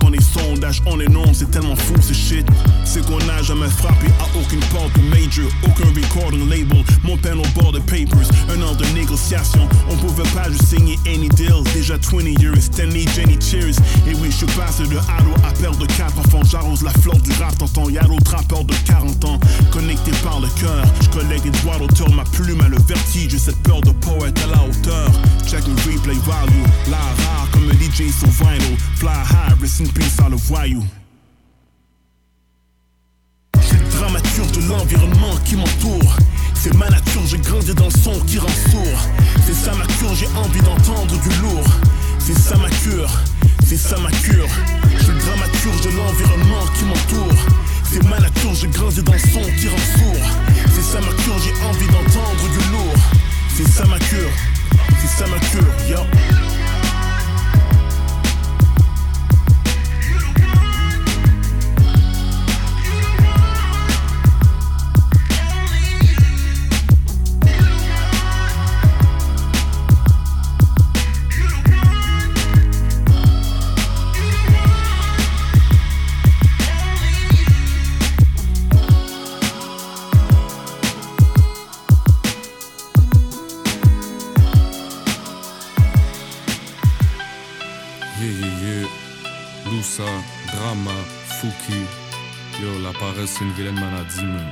dans les sondages. On est non, c'est tellement fou ce shit. C'est qu'on n'a jamais frappé à aucune porte major, aucun recording label. Mon pen au bord de papers, un an de négociation. On pouvait pas juste signer any deal. Déjà 20 years, Stanley, Jenny, cheers. Et oui, je passé de halo à perdre de 4 enfants. J'arrose la fleur du rap, t'entends Yalo, trappeur de 40 ans. Connecté par le cœur, je collecte des droits d'auteur. Ma plume a le vertige, cette peur de poète à la hauteur. Check le replay value, la rare comme le DJ sur vinyl. Fly high, rest in peace à le voyou. Dramaturge de l'environnement qui m'entoure. C'est ma nature, j'ai grandi dans le son qui rend sourd. C'est ça ma cure, j'ai envie d'entendre du lourd. C'est ça ma cure, c'est ça ma cure. Je suis dramaturge de l'environnement qui m'entoure. C'est ma nature, j'ai grandi dans le son rend sourd. C'est ça ma cure, j'ai envie d'entendre du lourd. C'est ça ma cure, c'est ça ma cure, yo. C'est une vilaine maladie, man.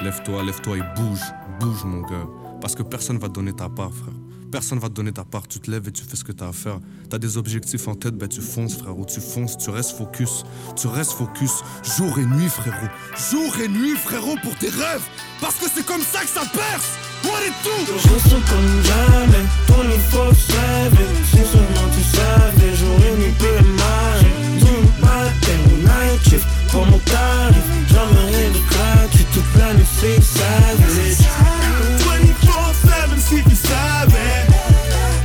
Lève-toi, lève-toi et bouge, bouge, mon gars. Parce que personne va te donner ta part, frère. Personne va te donner ta part. Tu te lèves et tu fais ce que t'as à faire. T'as des objectifs en tête, ben tu fonces, frérot. Tu fonces, tu restes focus. Tu restes focus jour et nuit, frérot. Jour et nuit, frérot, pour tes rêves. Parce que c'est comme ça que ça perce. What it do? Je comme jamais, ton et shift, pour mon tarif rien de gratuit, toute l'année c'est savage 24-7 si tu savais.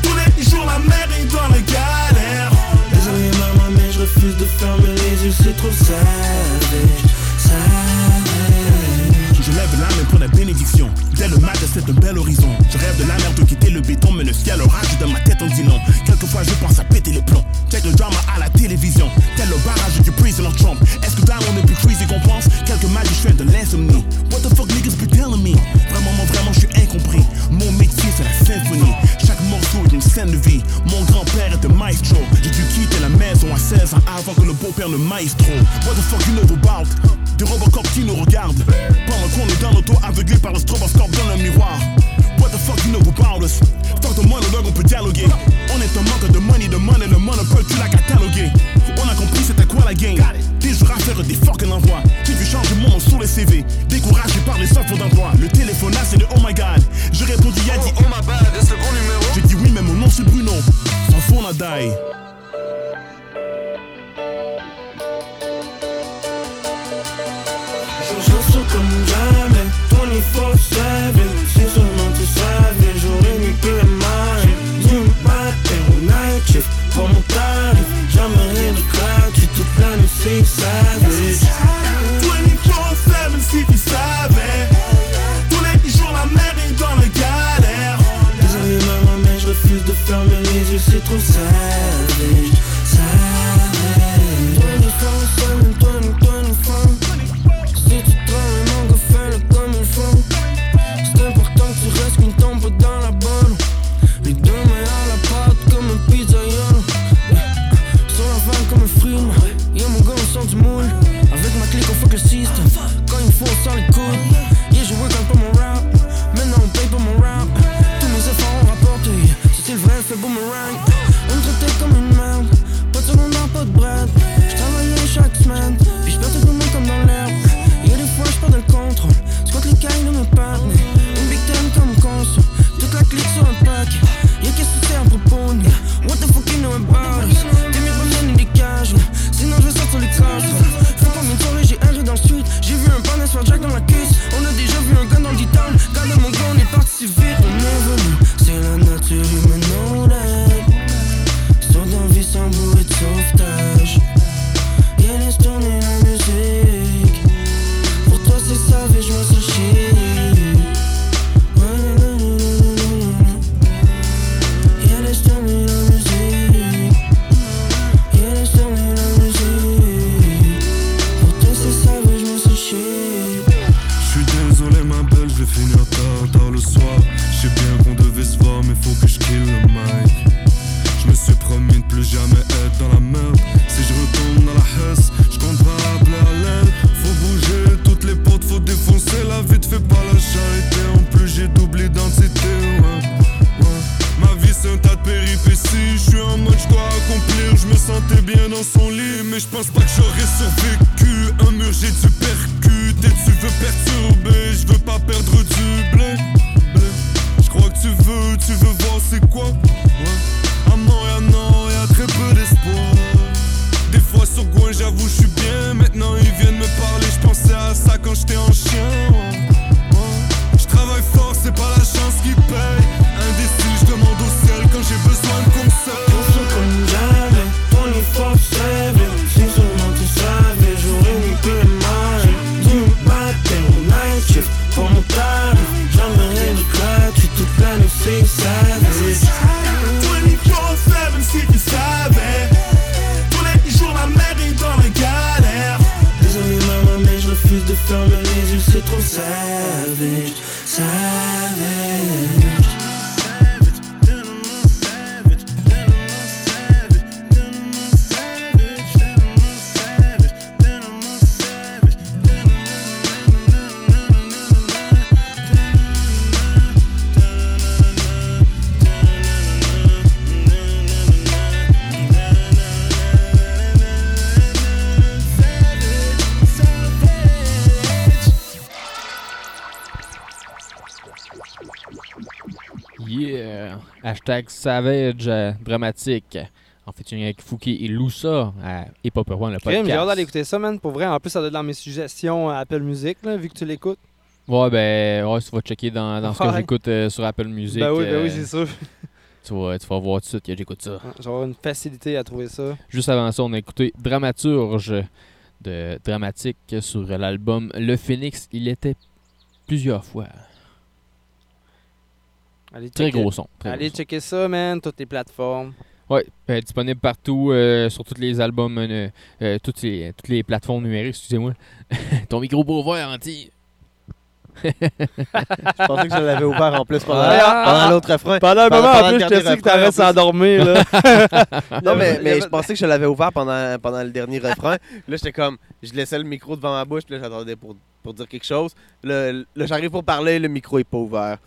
Tous les jours la mer est dans la galère Désolé maman mais je refuse de fermer les yeux, c'est trop savage. Savage. Je lève la main pour la bénédiction. Dès le matin, c'est un bel horizon. Je rêve de la mer de quitter le béton, mais le ciel orage dans ma tête on dit non. Quelquefois, je pense à maestro. What the fuck you know about? Des Robocop qui nous regardent. Pendant qu'on est dans l'auto aveuglé par le stroboscope dans le miroir. What the fuck you know about us? Fuck de monologue, on peut dialoguer. On est un manque de money, de money, le monopole, tu l'as catalogué. On a compris c'était quoi la game. Des jours à faire des fucking envois. J'ai vu changer mon nom sur les CV. Découragé par les offres d'emploi. Le téléphone les 24-7 si tu savais. Tous la mer est dans la galère. Désolé mais je refuse de fermer les yeux, c'est trop Savage Hashtag Savage euh, dramatique. En fait, avec Fouki et Loussa à Hip Hop One, le Crime, J'ai hâte podcast. d'aller écouter ça, man. Pour vrai, en plus, ça doit être dans mes suggestions à Apple Music, là, vu que tu l'écoutes. Ouais, ben, ouais, tu vas checker dans, dans ce que j'écoute euh, sur Apple Music. Ben oui, ben euh, oui, c'est sûr. Tu vas, tu vas voir tout de suite que j'écoute ça. Avoir une facilité à trouver ça. Juste avant ça, on a écouté Dramaturge de Dramatique sur l'album Le Phoenix. Il était plusieurs fois. Allez Très checker- gros son. très Allez gros son. checker ça, man. Toutes les plateformes. Ouais, ben, disponible partout, euh, sur tous les albums, euh, euh, toutes, les, toutes les plateformes numériques, excusez-moi. [laughs] Ton micro pour ouvert, Anti. Je pensais que je l'avais ouvert en plus pendant, Ah! pendant l'autre refrain. Pendant un moment, en le plus, je te que t'arrêtes plus. s'endormir, là. [laughs] non, mais, je pensais que je l'avais ouvert pendant, pendant le dernier refrain. Là, j'étais comme, je laissais le micro devant ma bouche, puis là, j'attendais pour, pour dire quelque chose. Là, là, j'arrive pour parler, le micro est pas ouvert.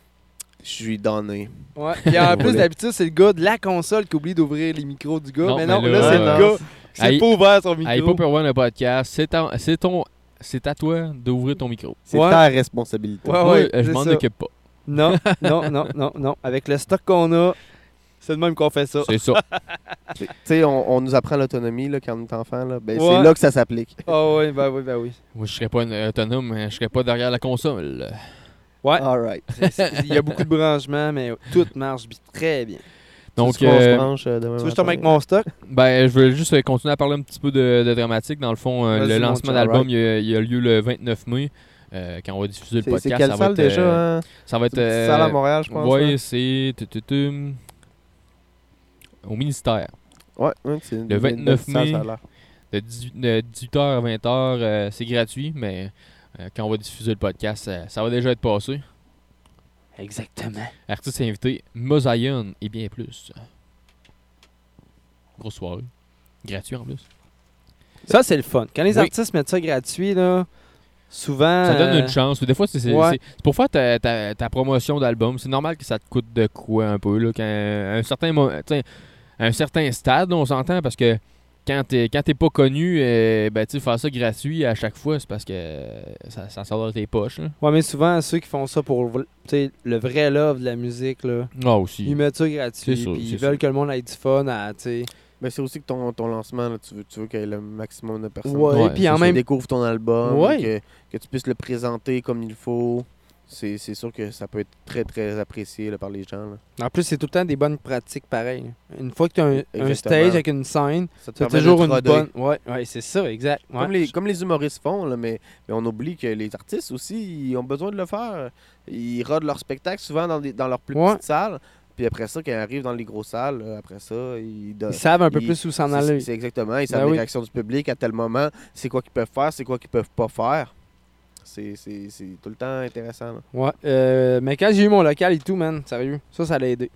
Je suis donné. Ouais. Puis en [laughs] plus, d'habitude, c'est le gars de la console qui oublie d'ouvrir les micros du gars. Non, mais mais non, là, là, c'est euh, le gars qui s'est pas ouvert son micro. Hop One, le podcast, c'est ton- c'est ton. C'est à toi d'ouvrir ton micro. C'est Ouais. ta responsabilité. Ouais, euh, je m'en occupe pas. Non, [laughs] non, non, non, non. Avec le stock qu'on a, c'est de même qu'on fait ça. C'est ça. [laughs] Tu sais, on, on nous apprend l'autonomie là, quand on est enfant. Là. Ben, Ouais. C'est là que ça s'applique. Ah oui, ben oui, ben oui. Moi, je serais pas un autonome, je serais pas derrière la console. Ouais. All right. Il y a beaucoup de branchements, mais tout marche très bien. Donc, Tu euh, branche, euh, demain Tu veux que je te avec mon stock? ben, je veux juste euh, continuer à parler un petit peu de, de dramatique. Dans le fond, euh, le lancement d'album, il, y a- il a lieu le 29 mai. euh, quand on va diffuser le podcast, quelle ça va salle être, déjà? euh, hein? Ça va être. Euh, salle à Montréal, je pense. Ouais, hein? c'est. Au ministère. Ouais, ouais, c'est une Le une 29 petite salle, mai. ça a l'air. De 18, de 18h à 20h, euh, c'est gratuit, mais euh, quand on va diffuser le podcast, ça, ça va déjà être passé. Exactement. Artiste invité, Mosaïon et bien plus. Grosse soirée. Gratuit en plus. Ça, c'est le fun. Quand les Oui. artistes mettent ça gratuit, là, souvent. Ça donne euh, une chance. Des fois, c'est ouais. pour faire ta, ta- ta promotion d'album. C'est normal que ça te coûte de quoi un peu. Là, quand, à un, certain, à un certain stade, on s'entend, parce que quand t'es quand t'es pas connu, euh, ben, tu sais, faire ça gratuit à chaque fois, c'est parce que euh, ça, ça sort de tes poches. là. Ouais, mais souvent, ceux qui font ça pour le- vrai love de la musique, là, Ah, aussi. ils mettent ça gratuit. Sûr, Puis ils veulent sûr. que le monde ait du fun à, tu sais. Mais c'est aussi que ton, ton lancement, là, tu veux, tu veux qu'il y ait le maximum de personnes Ouais, Ouais, puis en qui même découvrent ton album, Ouais. que, que tu puisses le présenter comme il faut. C'est sûr que ça peut être très, très apprécié là, par les gens. là. En plus, c'est tout le temps des bonnes pratiques pareilles. Une fois que tu as un, stage avec une scène, Ça te toujours une bonne. Ouais, ouais c'est ça, exact. Ouais. Comme, les, comme les humoristes font, là, mais, mais on oublie que les artistes aussi, ils ont besoin de le faire. Ils rodent leur spectacle souvent dans, des, dans leurs plus Ouais. petites salles. Puis après ça, quand ils arrivent dans les grosses salles, après ça, ils, donnent- Ils savent un peu ils- plus où s'en aller. C'est exactement. Ils savent Ben les oui. réactions du public à tel moment. C'est quoi qu'ils peuvent faire, c'est quoi qu'ils peuvent pas faire. C'est tout le temps intéressant. Ouais. euh, mais quand j'ai eu mon local et tout, man, sérieux, ça, ça l'a aidé.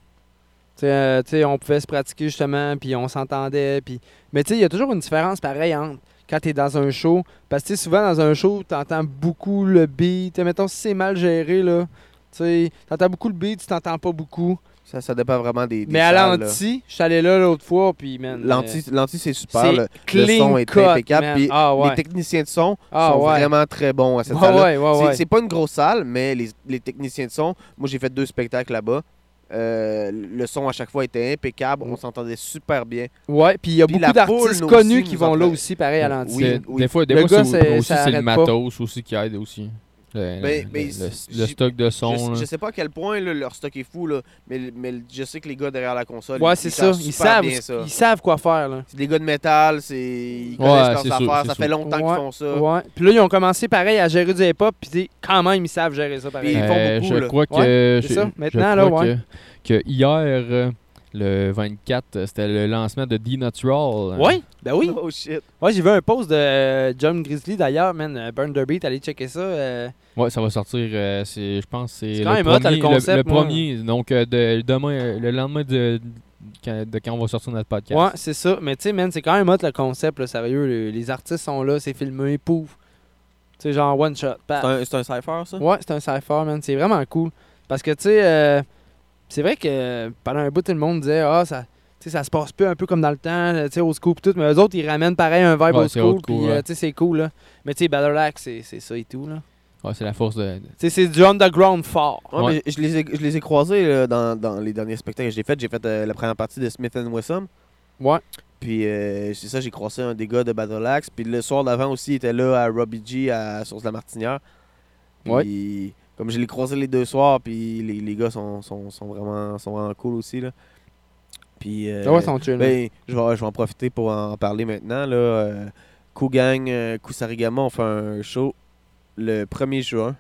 Tu sais, euh, tu sais, on pouvait se pratiquer justement, puis on s'entendait. Puis... Mais tu sais, il y a toujours une différence pareille entre quand tu es dans un show. Parce que souvent dans un show, tu entends beaucoup le beat. Tu sais, Mettons, si c'est mal géré, là, tu entends beaucoup le beat, tu t'entends pas beaucoup. Ça, ça dépend vraiment des. des Mais à salles, l'anti, je suis allé là l'autre fois, puis man. L'anti, euh, l'anti, c'est super. Le, le son est cut, impeccable. puis Ah ouais. Les techniciens de son Ah sont ouais. vraiment très bons à cette Ouais, salle ouais, ouais, c'est, pas une grosse salle, mais les, les techniciens de son, moi j'ai fait deux spectacles là-bas. Euh, le son à chaque fois était impeccable, on s'entendait super bien. Ouais, puis il y a Puis beaucoup d'artistes connus aussi, qui vont là aussi, pareil, à l'anti. Oui, Des- oui. Des fois, des Le fois c'est, c'est- aussi, ça c'est le matos aussi qui aide aussi. Le, Ben, le- ben, le- stock de son. Je, sais pas à quel point là, leur stock est fou, là, mais, mais je sais que les gars derrière la console, Ouais, ils, c'est ils ça. savent Ils savent, bien ça. ils savent quoi faire, là. C'est des gars de métal, c'est... ils Ouais, connaissent leurs c'est sûr, affaires, ça fait longtemps qu'ils Ouais, font ça. Ouais. Puis là, ils ont commencé pareil à gérer du hip-hop, puis t'sais, quand même, ils savent gérer ça pareil. Puis ils font Euh, beaucoup, je là. crois que. Ouais, je- ça. je Maintenant, là, ouais. que, que hier, euh, le 24, euh, c'était le lancement de D-Natural. Ouais, ben oui. Oh shit. Ouais, j'ai vu un post de euh, John Grizzly d'ailleurs, man. euh, Burn the Beat, allez checker ça. euh, Ouais, ça va sortir, euh, c'est, je pense, c'est C'est le quand même hot, premier, le concept, le, premier. Donc, euh, de, demain, euh, le lendemain de, quand, de quand on va sortir notre podcast. Ouais, c'est ça. Mais tu sais, man, c'est quand même hot le concept, là, sérieux. le- les artistes sont là, c'est filmé, pouf. Tu sais, genre one shot. C'est un, c'est un cypher, ça? Ouais, c'est un cypher, man. C'est vraiment cool. Parce que, tu sais, euh, c'est vrai que euh, pendant un bout, tout le monde disait, ah, ça. tu sais, ça se passe plus un peu comme dans le temps, tu sais, au scoop tout, mais eux autres, ils ramènent pareil un vibe Ouais, au school, puis ouais. tu sais, c'est cool, là. Mais tu sais, Battle Axe, c'est c'est ça et tout, là. Ouais, c'est la force de. de- Tu sais, c'est du underground fort. Ouais, Ouais. mais je les ai, je les ai croisés là, dans, dans les derniers spectacles que j'ai fait. J'ai fait euh, la première partie de Smith Wesson. Ouais. Puis euh, c'est ça, j'ai croisé un des gars de Battle Axe. Puis le soir d'avant aussi, il était là à Robbie G à Source de la Martinière. Puis comme je l'ai croisé les deux soirs, puis les, les gars sont, sont, sont vraiment, sont vraiment cool aussi. Là. Puis euh, Ah ouais, ils sont chill, ben, je, vais, je vais en profiter pour en parler maintenant. Là. Euh, Coup Gang, euh, on fait un show le 1er juin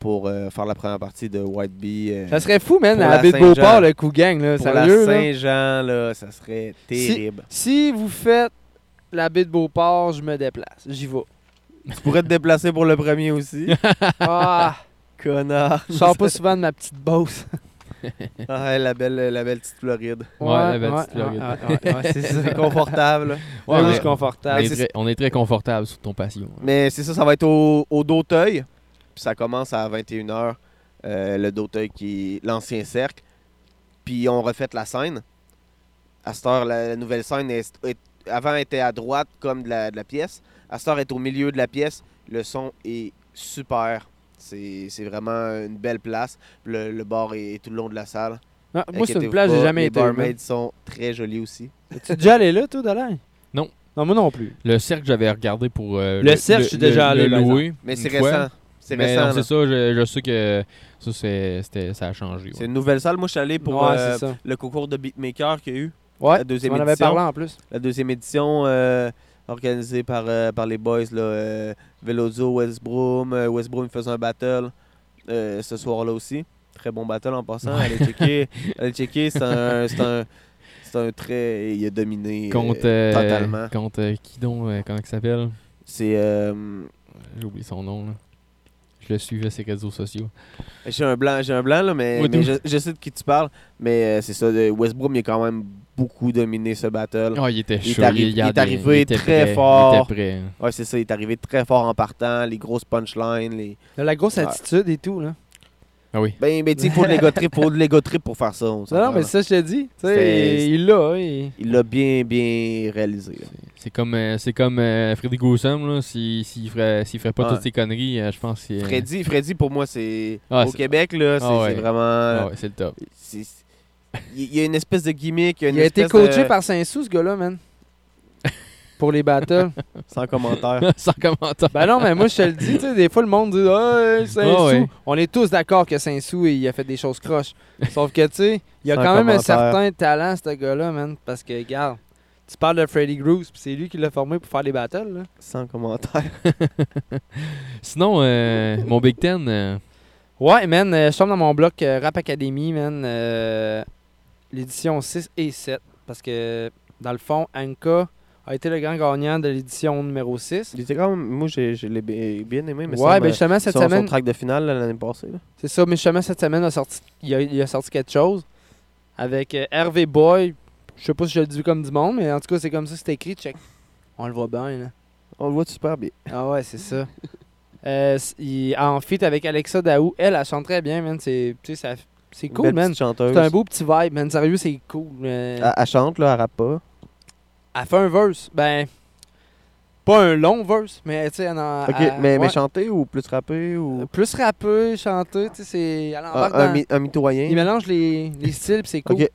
pour euh, faire la première partie de White Bee. euh, Ça serait fou, man, à la baie de. Beauport, le coup gang, là. Pour Sérieux, la. Saint-Jean, là, ça serait terrible. Si vous faites la baie de Beauport, je me déplace. J'y vais. Tu pourrais te déplacer pour le premier aussi. [laughs] Ah, Connard. je sors pas [laughs] souvent de ma petite bosse. [laughs] Ah, la belle, la belle petite Floride. Ouais, la belle petite Floride. ouais, ouais, ouais, c'est [laughs] confortable. Ouais, mais- On confortable. est, très, on est très confortable sur ton passion. Mais c'est ça, ça va être au, au d'Auteuil. Puis ça commence à 21h. euh, le d'Auteuil qui est l'ancien cercle. Puis on refait la scène. À cette heure, la, la nouvelle scène est, est- avant était à droite comme de la, de la pièce. À cette heure, elle est au milieu de la pièce. Le son est super. C'est c'est vraiment une belle place. Le, le bar est, tout le long de la salle. Ah, moi, c'est une place, j'ai jamais les été. man. barmaids sont très jolis aussi. Tu déjà allé là, toi, Dalain? Non. Non, moi non plus. Le cercle, j'avais regardé pour. euh, Le cercle, je suis déjà allé, Le louer. Mais c'est récent. C'est récent. c'est ça, je, je sais que ça, c'est- c'était- ça a changé. ouais. C'est une nouvelle salle. Moi, je suis allé pour Ouais, euh, le concours de beatmaker qu'il y a eu. Ouais, la deuxième avais édition. parlé en plus. La deuxième édition euh, organisée par, euh, par les boys, là, euh, Velozo, Westbroom. Euh, Westbroom faisait un battle euh, ce soir-là aussi. Très bon battle en passant. Allez checker. [laughs] allez checker. C'est un, c'est un, c'est un très... Il a dominé Contre, totalement. contre euh, qui donc Comment il s'appelle? C'est... J'ai oublié son nom. Là. Je le suivais sur les réseaux sociaux. J'ai un blanc, j'ai un blanc là, mais, mais je, je sais de qui tu parles. Mais euh, c'est ça, Westbrook, il a quand même beaucoup dominé ce battle. Ah, il était Il est chaud. arri- il, il est arrivé il était très prêt, fort. Il était prêt. Ouais, c'est ça, il est arrivé très fort en partant, les grosses punchlines, les... Il a La grosse Ouais. attitude et tout, là. Ah oui. Ben, ben tu sais, il faut de l'ego trip, faut de l'ego trip pour faire ça. on Non, non, mais ça, je te dis. Tu C'était- sais, il l'a. il- Il l'a bien, bien réalisé. C'est comme, euh, c'est comme euh, Freddy Goussam, là. S'il s'il ferait, s'il ferait pas Ouais. toutes ces conneries, euh, je pense que c'est. Freddy, Freddy, pour moi, c'est... Ah, au Québec, là, c'est Ah ouais. c'est vraiment... Ah ouais, c'est le top. c'est- Il il y a une espèce de gimmick, il y a une Il a été coaché de- par Saint-Sou, ce gars-là, man. [laughs] Pour les battles. Sans commentaire. [laughs] Sans commentaire. Ben non, mais moi, je te le dis, tu sais, des fois, le monde dit Ah, hey, Saint-Sou. Ah. On est tous d'accord que Saint-Sou, il a fait des choses croches. Sauf que, tu sais, il a Sans quand même un certain talent, ce gars-là, man. Parce que, regarde, tu parles de Freddy Groose, puis c'est lui qui l'a formé pour faire les battles, là. Sans commentaire. [laughs] Sinon, euh, mon Big Ten. euh, Ouais, man, euh, je tombe dans mon bloc euh, Rap Academy, man. L'édition 6 et 7. Parce que, dans le fond, Anka a été le grand gagnant de l'édition numéro 6. Il était quand même... Moi, j'ai- je l'ai bien aimé, mais Ouais, ben me- justement, cette son, son semaine. track de finale l'année passée. C'est ça, mais justement, cette semaine, a sorti, il, a, il a sorti quelque chose avec euh, Hervé Boy. Je sais pas si je le dis comme du monde, mais en tout cas, c'est comme ça, c'est écrit. Check. On le voit bien, là. On le voit super bien. Ah ouais, c'est ça. Euh, il, en feat avec Alexa Daou, elle, elle chante très bien, man. C'est, tu sais, ça, C'est cool, man. C'est un beau petit vibe, man. Sérieux, c'est cool. euh. Elle, elle chante, là, elle rappe pas. Elle fait un verse. Ben, pas un long verse, mais tu sais, elle en- Ok, elle- mais, mais chanter ou plus rapper ou? Plus rappeux, chanter, tu sais, c'est. Elle Un, un dans- mi- un mitoyen. Il mélange les, les styles, puis c'est cool.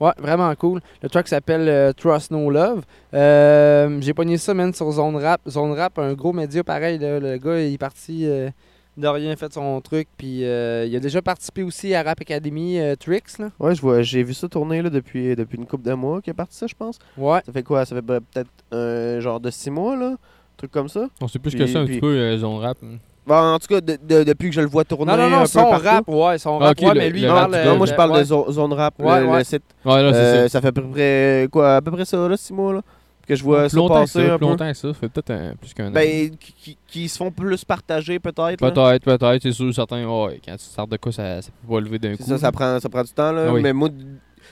Ouais, vraiment cool. Le track s'appelle euh, Trust No Love. Euh, J'ai pogné ça, man, sur Zone Rap. Zone Rap, un gros média pareil. là. Le gars, il est parti euh, de rien, fait son truc. Puis euh, il a déjà participé aussi à Rap Academy euh, Tricks. Là. Ouais, je vois, j'ai vu ça tourner là, depuis, depuis une couple de mois qui est parti ça, je pense. Ouais. Ça fait quoi? Ça fait ben, peut-être un genre de six mois, là? Un truc comme ça? On sait plus Puis- que ça un puis- petit peu, euh, zone rap. Bon, en tout cas, de- de- depuis que je le vois tourner. Non, non, non, un son rap, ouais, son Ah, rap, ok, ouais, le- mais lui, il Non, parle. non, euh, moi je parle ouais. de zone, zone rap, Ouais, le, ouais. le site. Ouais, là, c'est Euh, ça. ça fait à peu près quoi, à peu près ça là, six mois là, que je vois plus ça passer ça, un plus peu. longtemps que ça. Ça fait peut-être un- plus qu'un an. Ben, qui, qui- qui se font plus partager peut-être. Peut-être, peut-être, c'est sûr, certains. Ouais, quand tu sors de quoi, ça, ça peut pas lever d'un coup. ça, ça prend, ça prend du temps là. Ah oui. Mais moi,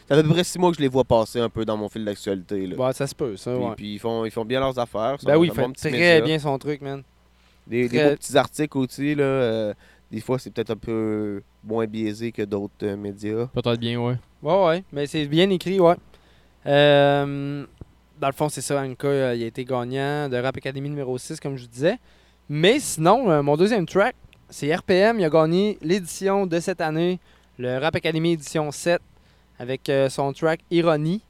ça fait à peu près six mois que je les vois passer un peu dans mon fil d'actualité là. Ouais, ça se peut, ça, Puis, ouais. puis ils font, ils font bien leurs affaires. Ben oui, il c'est un fait bon petit très média. bien son truc, man. Des, des beaux petits articles aussi là. euh, des fois, c'est peut-être un peu moins biaisé que d'autres euh, médias. Peut-être bien, ouais. Ouais, ouais, mais c'est bien écrit, ouais. Euh, dans le fond, c'est ça, Anka, euh, il a été gagnant de Rap Academy numéro 6, comme je vous disais. Mais sinon, euh, mon deuxième track, c'est RPM. Il a gagné l'édition de cette année, le Rap Academy édition 7, avec euh, son track Ironie.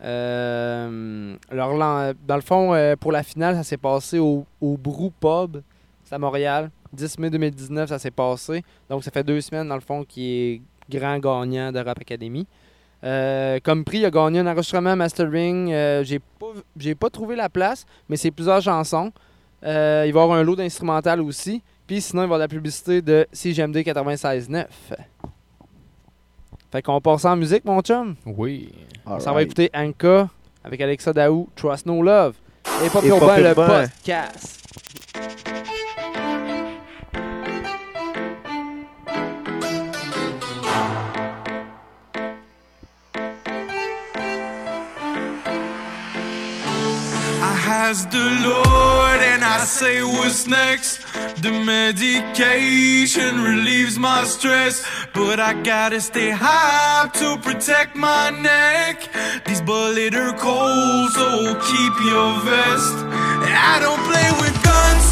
Alors, dans le fond, pour la finale, ça s'est passé au, au Brou Pub. C'est à Montréal. 10 mai 2019, ça s'est passé. Donc, ça fait deux semaines, dans le fond, qu'il est grand gagnant de Rap Academy. Euh, comme prix, il a gagné un enregistrement mastering. Euh, j'ai pas, j'ai pas trouvé la place, mais c'est plusieurs chansons. Euh, il va y avoir un lot d'instrumental aussi. Puis sinon, il va y avoir de la publicité de CGMD 96.9. Fait qu'on passe en musique, mon chum. Oui. S'en va écouter Anka avec Alexa Daou, Trust No Love. Et pas Pop le podcast. I has the Lord and I say what's next. The medication relieves my stress, but I gotta stay high to protect my neck. These bullets are cold, so keep your vest. I don't play with guns.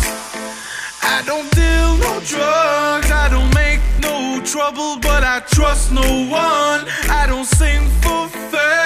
I don't deal no drugs. I don't make no trouble, but I trust no one. I don't sing for fame.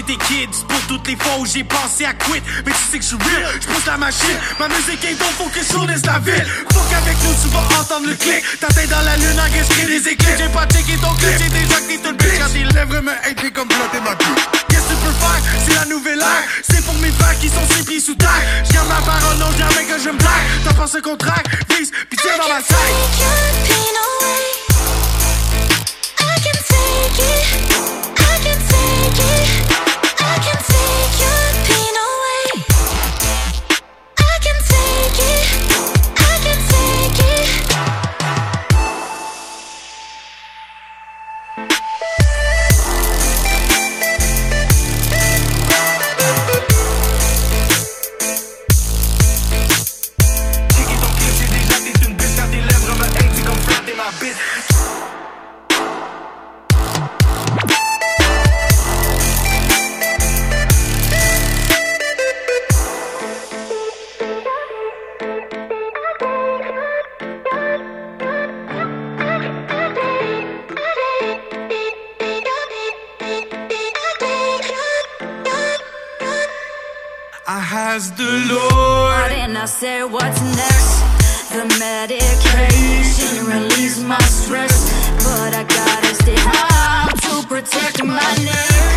J'étais kid C'est pour toutes les fois où j'ai pensé à quit. Mais tu sais que je suis real, je pousse la machine. Ma musique est donc focus sur les la ville Fuck avec nous, tu vas entendre le clic. Ta tête dans la lune, enregistré des éclairs J'ai pas checké ton clip, j'ai déjà que t'es une bitch Quand tes lèvres me hatent comme plotter ma queue Qu'est-ce que tu peux faire, c'est la nouvelle ère. C'est pour mes frères qui sont six pieds sous terre. J'garde ma parole, non jamais que je me blague. T'en penses le contraire, vise, pis tire dans ma tête Checker has the Lord And I said, what's next? The medication relieves my stress. But I gotta stay high to protect my neck.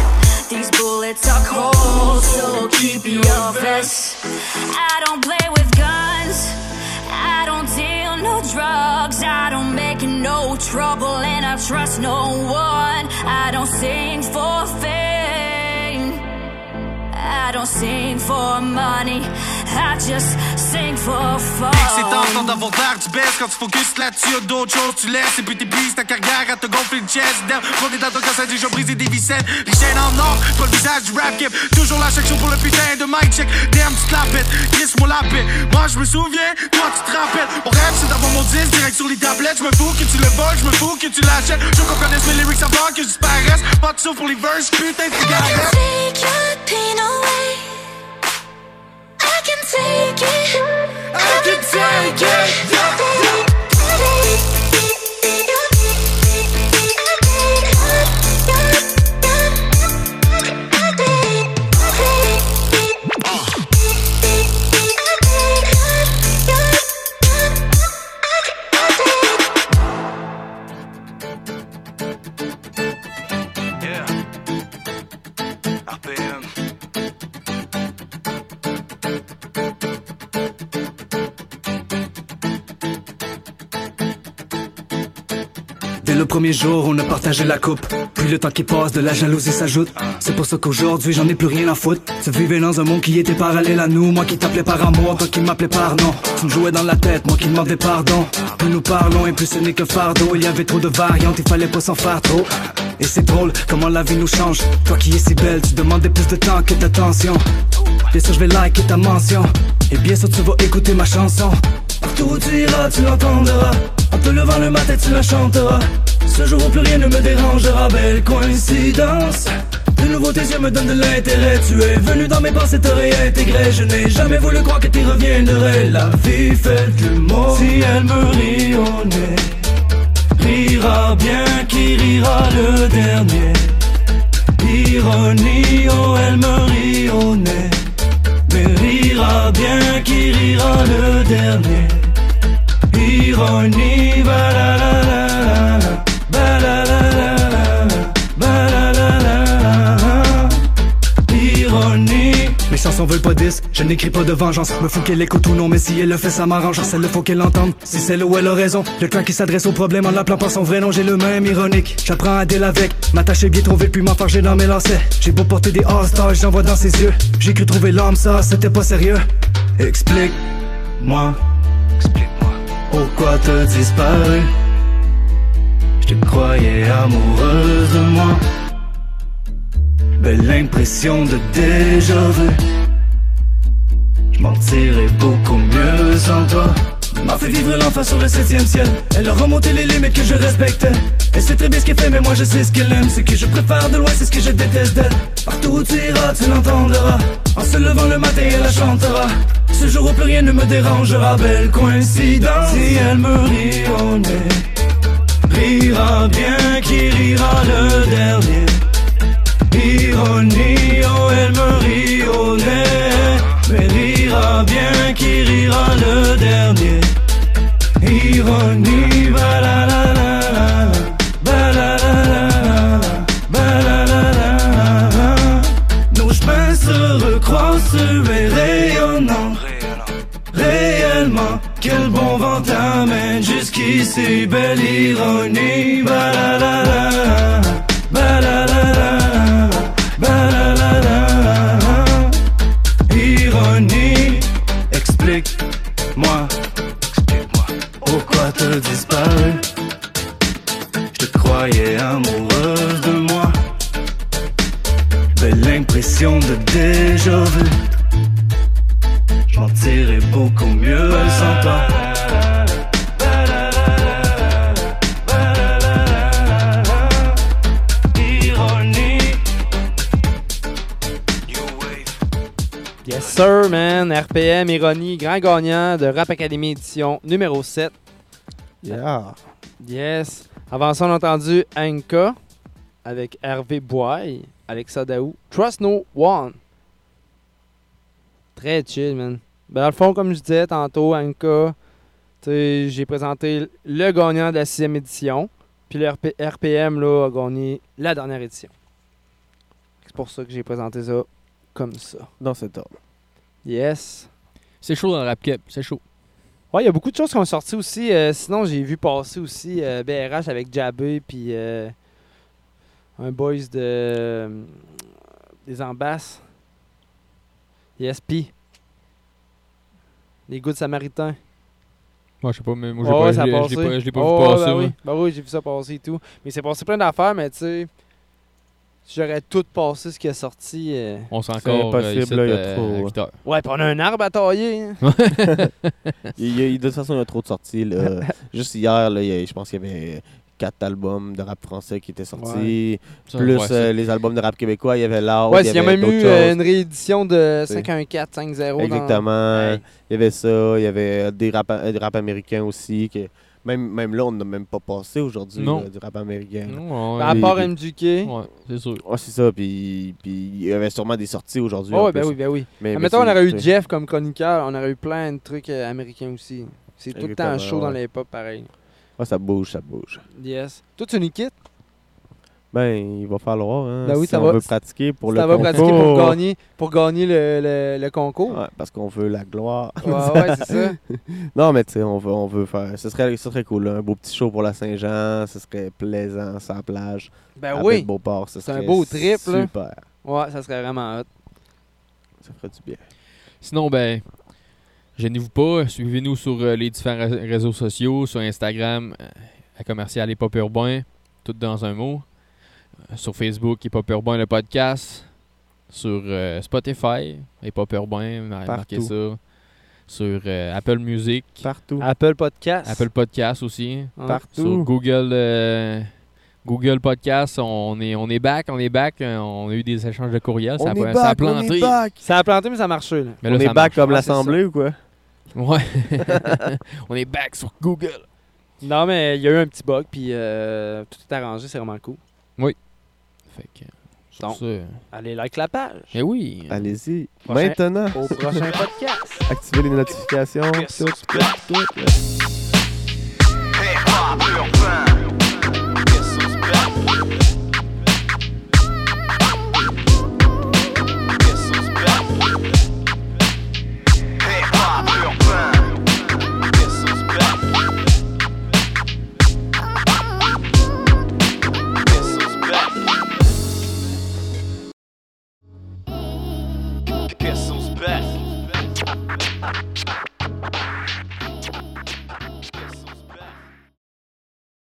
These bullets are cold, so keep your vest. I don't play with guns. I don't deal no drugs. I don't make no trouble, and I trust no one. I don't sing for don't sing for money. I just sing for fun. C'est tentant d'avoir l'air du best quand tu focuses là-dessus, d'autres choses tu laisses. Et puis bis ta carrière à te gonfler le chest. On est dans ton cas, ça a déjà brisé des vicelles. Les chaînes en or, pas le visage du rap game. Toujours la section pour le putain de mic check. Damn, tu te la pètes, yes, moi la paix. Moi je me souviens, toi tu te rappelles. Mon rêve c'est d'avoir mon disque direct sur les tablettes. Je me fous que tu le voles, je me fous que tu l'achètes. Je veux qu'on connaisse mes lyrics avant que je disparaisse. Pas de souffle pour les verses, putain de cigarette. Take your pain away. Take it. I can take Yeah. Premier jour, on a partagé la coupe. Puis le temps qui passe, de la jalousie s'ajoute. C'est pour ça qu'aujourd'hui, j'en ai plus rien à foutre. Tu vivais dans un monde qui était parallèle à nous. Moi qui t'appelais par amour, toi qui m'appelais par nom. Tu me jouais dans la tête, moi qui demandais pardon. Plus nous parlons et plus ce n'est que fardeau. Il y avait trop de variantes, il fallait pas s'en faire trop. Et c'est drôle comment la vie nous change. Toi qui es si belle, tu demandais plus de temps que d'attention. Bien sûr, je vais liker ta mention. Et bien sûr, tu vas écouter ma chanson. Partout où tu iras, tu l'entendras. En te levant le matin, tu la chanteras. Ce jour où plus rien ne me dérangera, belle coïncidence. De nouveau, tes yeux me donnent de l'intérêt. Tu es venu dans mes pensées, te réintégrer. Je n'ai jamais voulu croire que tu reviendrais. La vie fait du mot. Si elle me rit rira bien qui rira le dernier. Ironie, oh, elle me rit au nez. Mais rira bien qui rira le dernier. Ironie, la la la chansons veulent pas 10, je n'écris pas de vengeance. Me fous qu'elle écoute ou non, mais si elle le fait, ça m'arrange. Celle le faut qu'elle l'entende. Si c'est là où elle a raison, le clan qui s'adresse au problème en l'appelant par son vrai nom, j'ai le même ironique. J'apprends à deal avec, m'attacher bien trop vite, puis m'enfarger dans mes lacets. J'ai beau porter des all-stars, j'en vois dans ses yeux. J'ai cru trouver l'homme, ça, c'était pas sérieux. Explique-moi. Explique-moi. Pourquoi t'as disparu? Je te croyais amoureuse de moi. Belle impression de déjà vu. Je m'en tirais beaucoup mieux sans toi. M'a fait vivre l'enfant sur le septième ciel. Elle a remonté les limites que je respectais. Elle sait très bien ce qu'elle fait, mais moi je sais ce qu'elle aime. Ce que je préfère de loin, c'est ce que je déteste d'elle. Partout où tu iras, tu l'entendras. En se levant le matin, elle la chantera. Ce jour où plus rien ne me dérangera. Belle coïncidence. Si elle me rit au nez, rira bien qui rira le dernier? Ironie, oh elle me rit au nez Mais rira bien qui rira le dernier. Ironie, ba la la la la la, ba la la la la la, ba la la la la la. Nos se Réellement, quel bon vent t'amène jusqu'ici Belle ironie, ba RPM, Ironie, grand gagnant de Rap Academy édition numéro 7. Yeah. Yes. Avant ça, on a entendu Anka avec Hervé Boy, Alexa Daou, Trust No One. Très chill, man. Ben, dans le fond, comme je disais tantôt, Anka, j'ai présenté le gagnant de la sixième édition. Puis le RP- RPM là, a gagné la dernière édition. C'est pour ça que j'ai présenté ça comme ça. Dans cet ordre. Yes. C'est chaud dans le rap cap, c'est chaud. Ouais, il y a beaucoup de choses qui ont sorti aussi. Euh, sinon, j'ai vu passer aussi euh, BRH avec Jabé, puis euh, un boys de euh, des Ambasses. ESP. Les Good Samaritains. Moi, je sais pas, mais moi, j'ai Ouais, pas, a je l'ai- pas, Oh, vu passer. ben oui. Ben oui, j'ai vu ça passer et tout. Mais c'est passé plein d'affaires, mais tu sais, j'aurais tout passé ce qui est sorti. euh, On s'en C'est encore impossible, là, il y a euh, trop, à ouais. pis on a un arbre à tailler. hein. [laughs] Il y a- de toute façon, il y a trop de sorties. Là. [laughs] Juste hier, là, il y a- je pense qu'il y avait quatre albums de rap français qui étaient sortis. Ça, Plus ouais, euh, les albums de rap québécois, il y avait l'art. ouais, il y a avait même eu euh, choses. une réédition de C'est- 514, 5-0. dans- Exactement. Ouais. Il y avait ça. Il y avait des rap, euh, des rap américains aussi. Que même, même là, on n'a même pas passé aujourd'hui là, du rap américain. Non, Ben, à part les- MJK. Ouais, c'est sûr. Ouais, c'est ça. Puis, puis il y avait sûrement des sorties aujourd'hui. Oh, en ouais, ben plus. oui, ben oui. Mais, Ah, mais mettons, on c'est- aurait eu Jeff comme chroniqueur, on aurait eu plein de trucs euh, américains aussi. C'est tout le temps chaud dans ouais. les pop pareil. Ouais, ça bouge, ça bouge. Yes. Toi, tu nous quittes? Ben, il va falloir. Hein, Ben oui, si ça on va- veut pratiquer pour Ça le va concours. pratiquer pour gagner, pour gagner le, le, le concours. Ouais, parce qu'on veut la gloire. Ouais, ouais, c'est ça. [laughs] non, mais tu sais, on veut, on veut faire. Ce serait, ce serait cool, là, un beau petit show pour la Saint-Jean. Ce serait plaisant, la plage. Ben à oui. Beauport, ce C'est un beau trip, là. Super. Ouais, ça serait vraiment hot. Ça ferait du bien. Sinon, ben, gênez-vous pas. Suivez-nous sur euh, les différents ré- réseaux sociaux, sur Instagram, euh, à commercial Hip Hop Urbain, tout dans un mot. Sur Facebook, Hip Hop Urbain, le podcast. Sur euh, Spotify, Hip Hop Urbain, mar- marquez ça. Sur euh, Apple Music, Partout. Apple Podcast. Apple Podcast aussi. Ouais. Partout. Sur Google, euh, Google Podcast, on est, on est back, on est back. On a eu des échanges de courriels. ça, a, est ça a back, on planté. est back. Ça a planté, mais ça a marché. Là. Mais on est back marche. comme c'est l'Assemblée ou quoi? Ouais. [laughs] on est back sur Google. Non, mais il y a eu un petit bug, puis euh, tout est arrangé, c'est vraiment cool. Fait que, sur Donc, ça, allez, like la page. eh oui. Allez-y. Prochain- Maintenant, Au prochain [laughs] podcast. activez les notifications. Tout, tout, back. tout. Yes, it's back.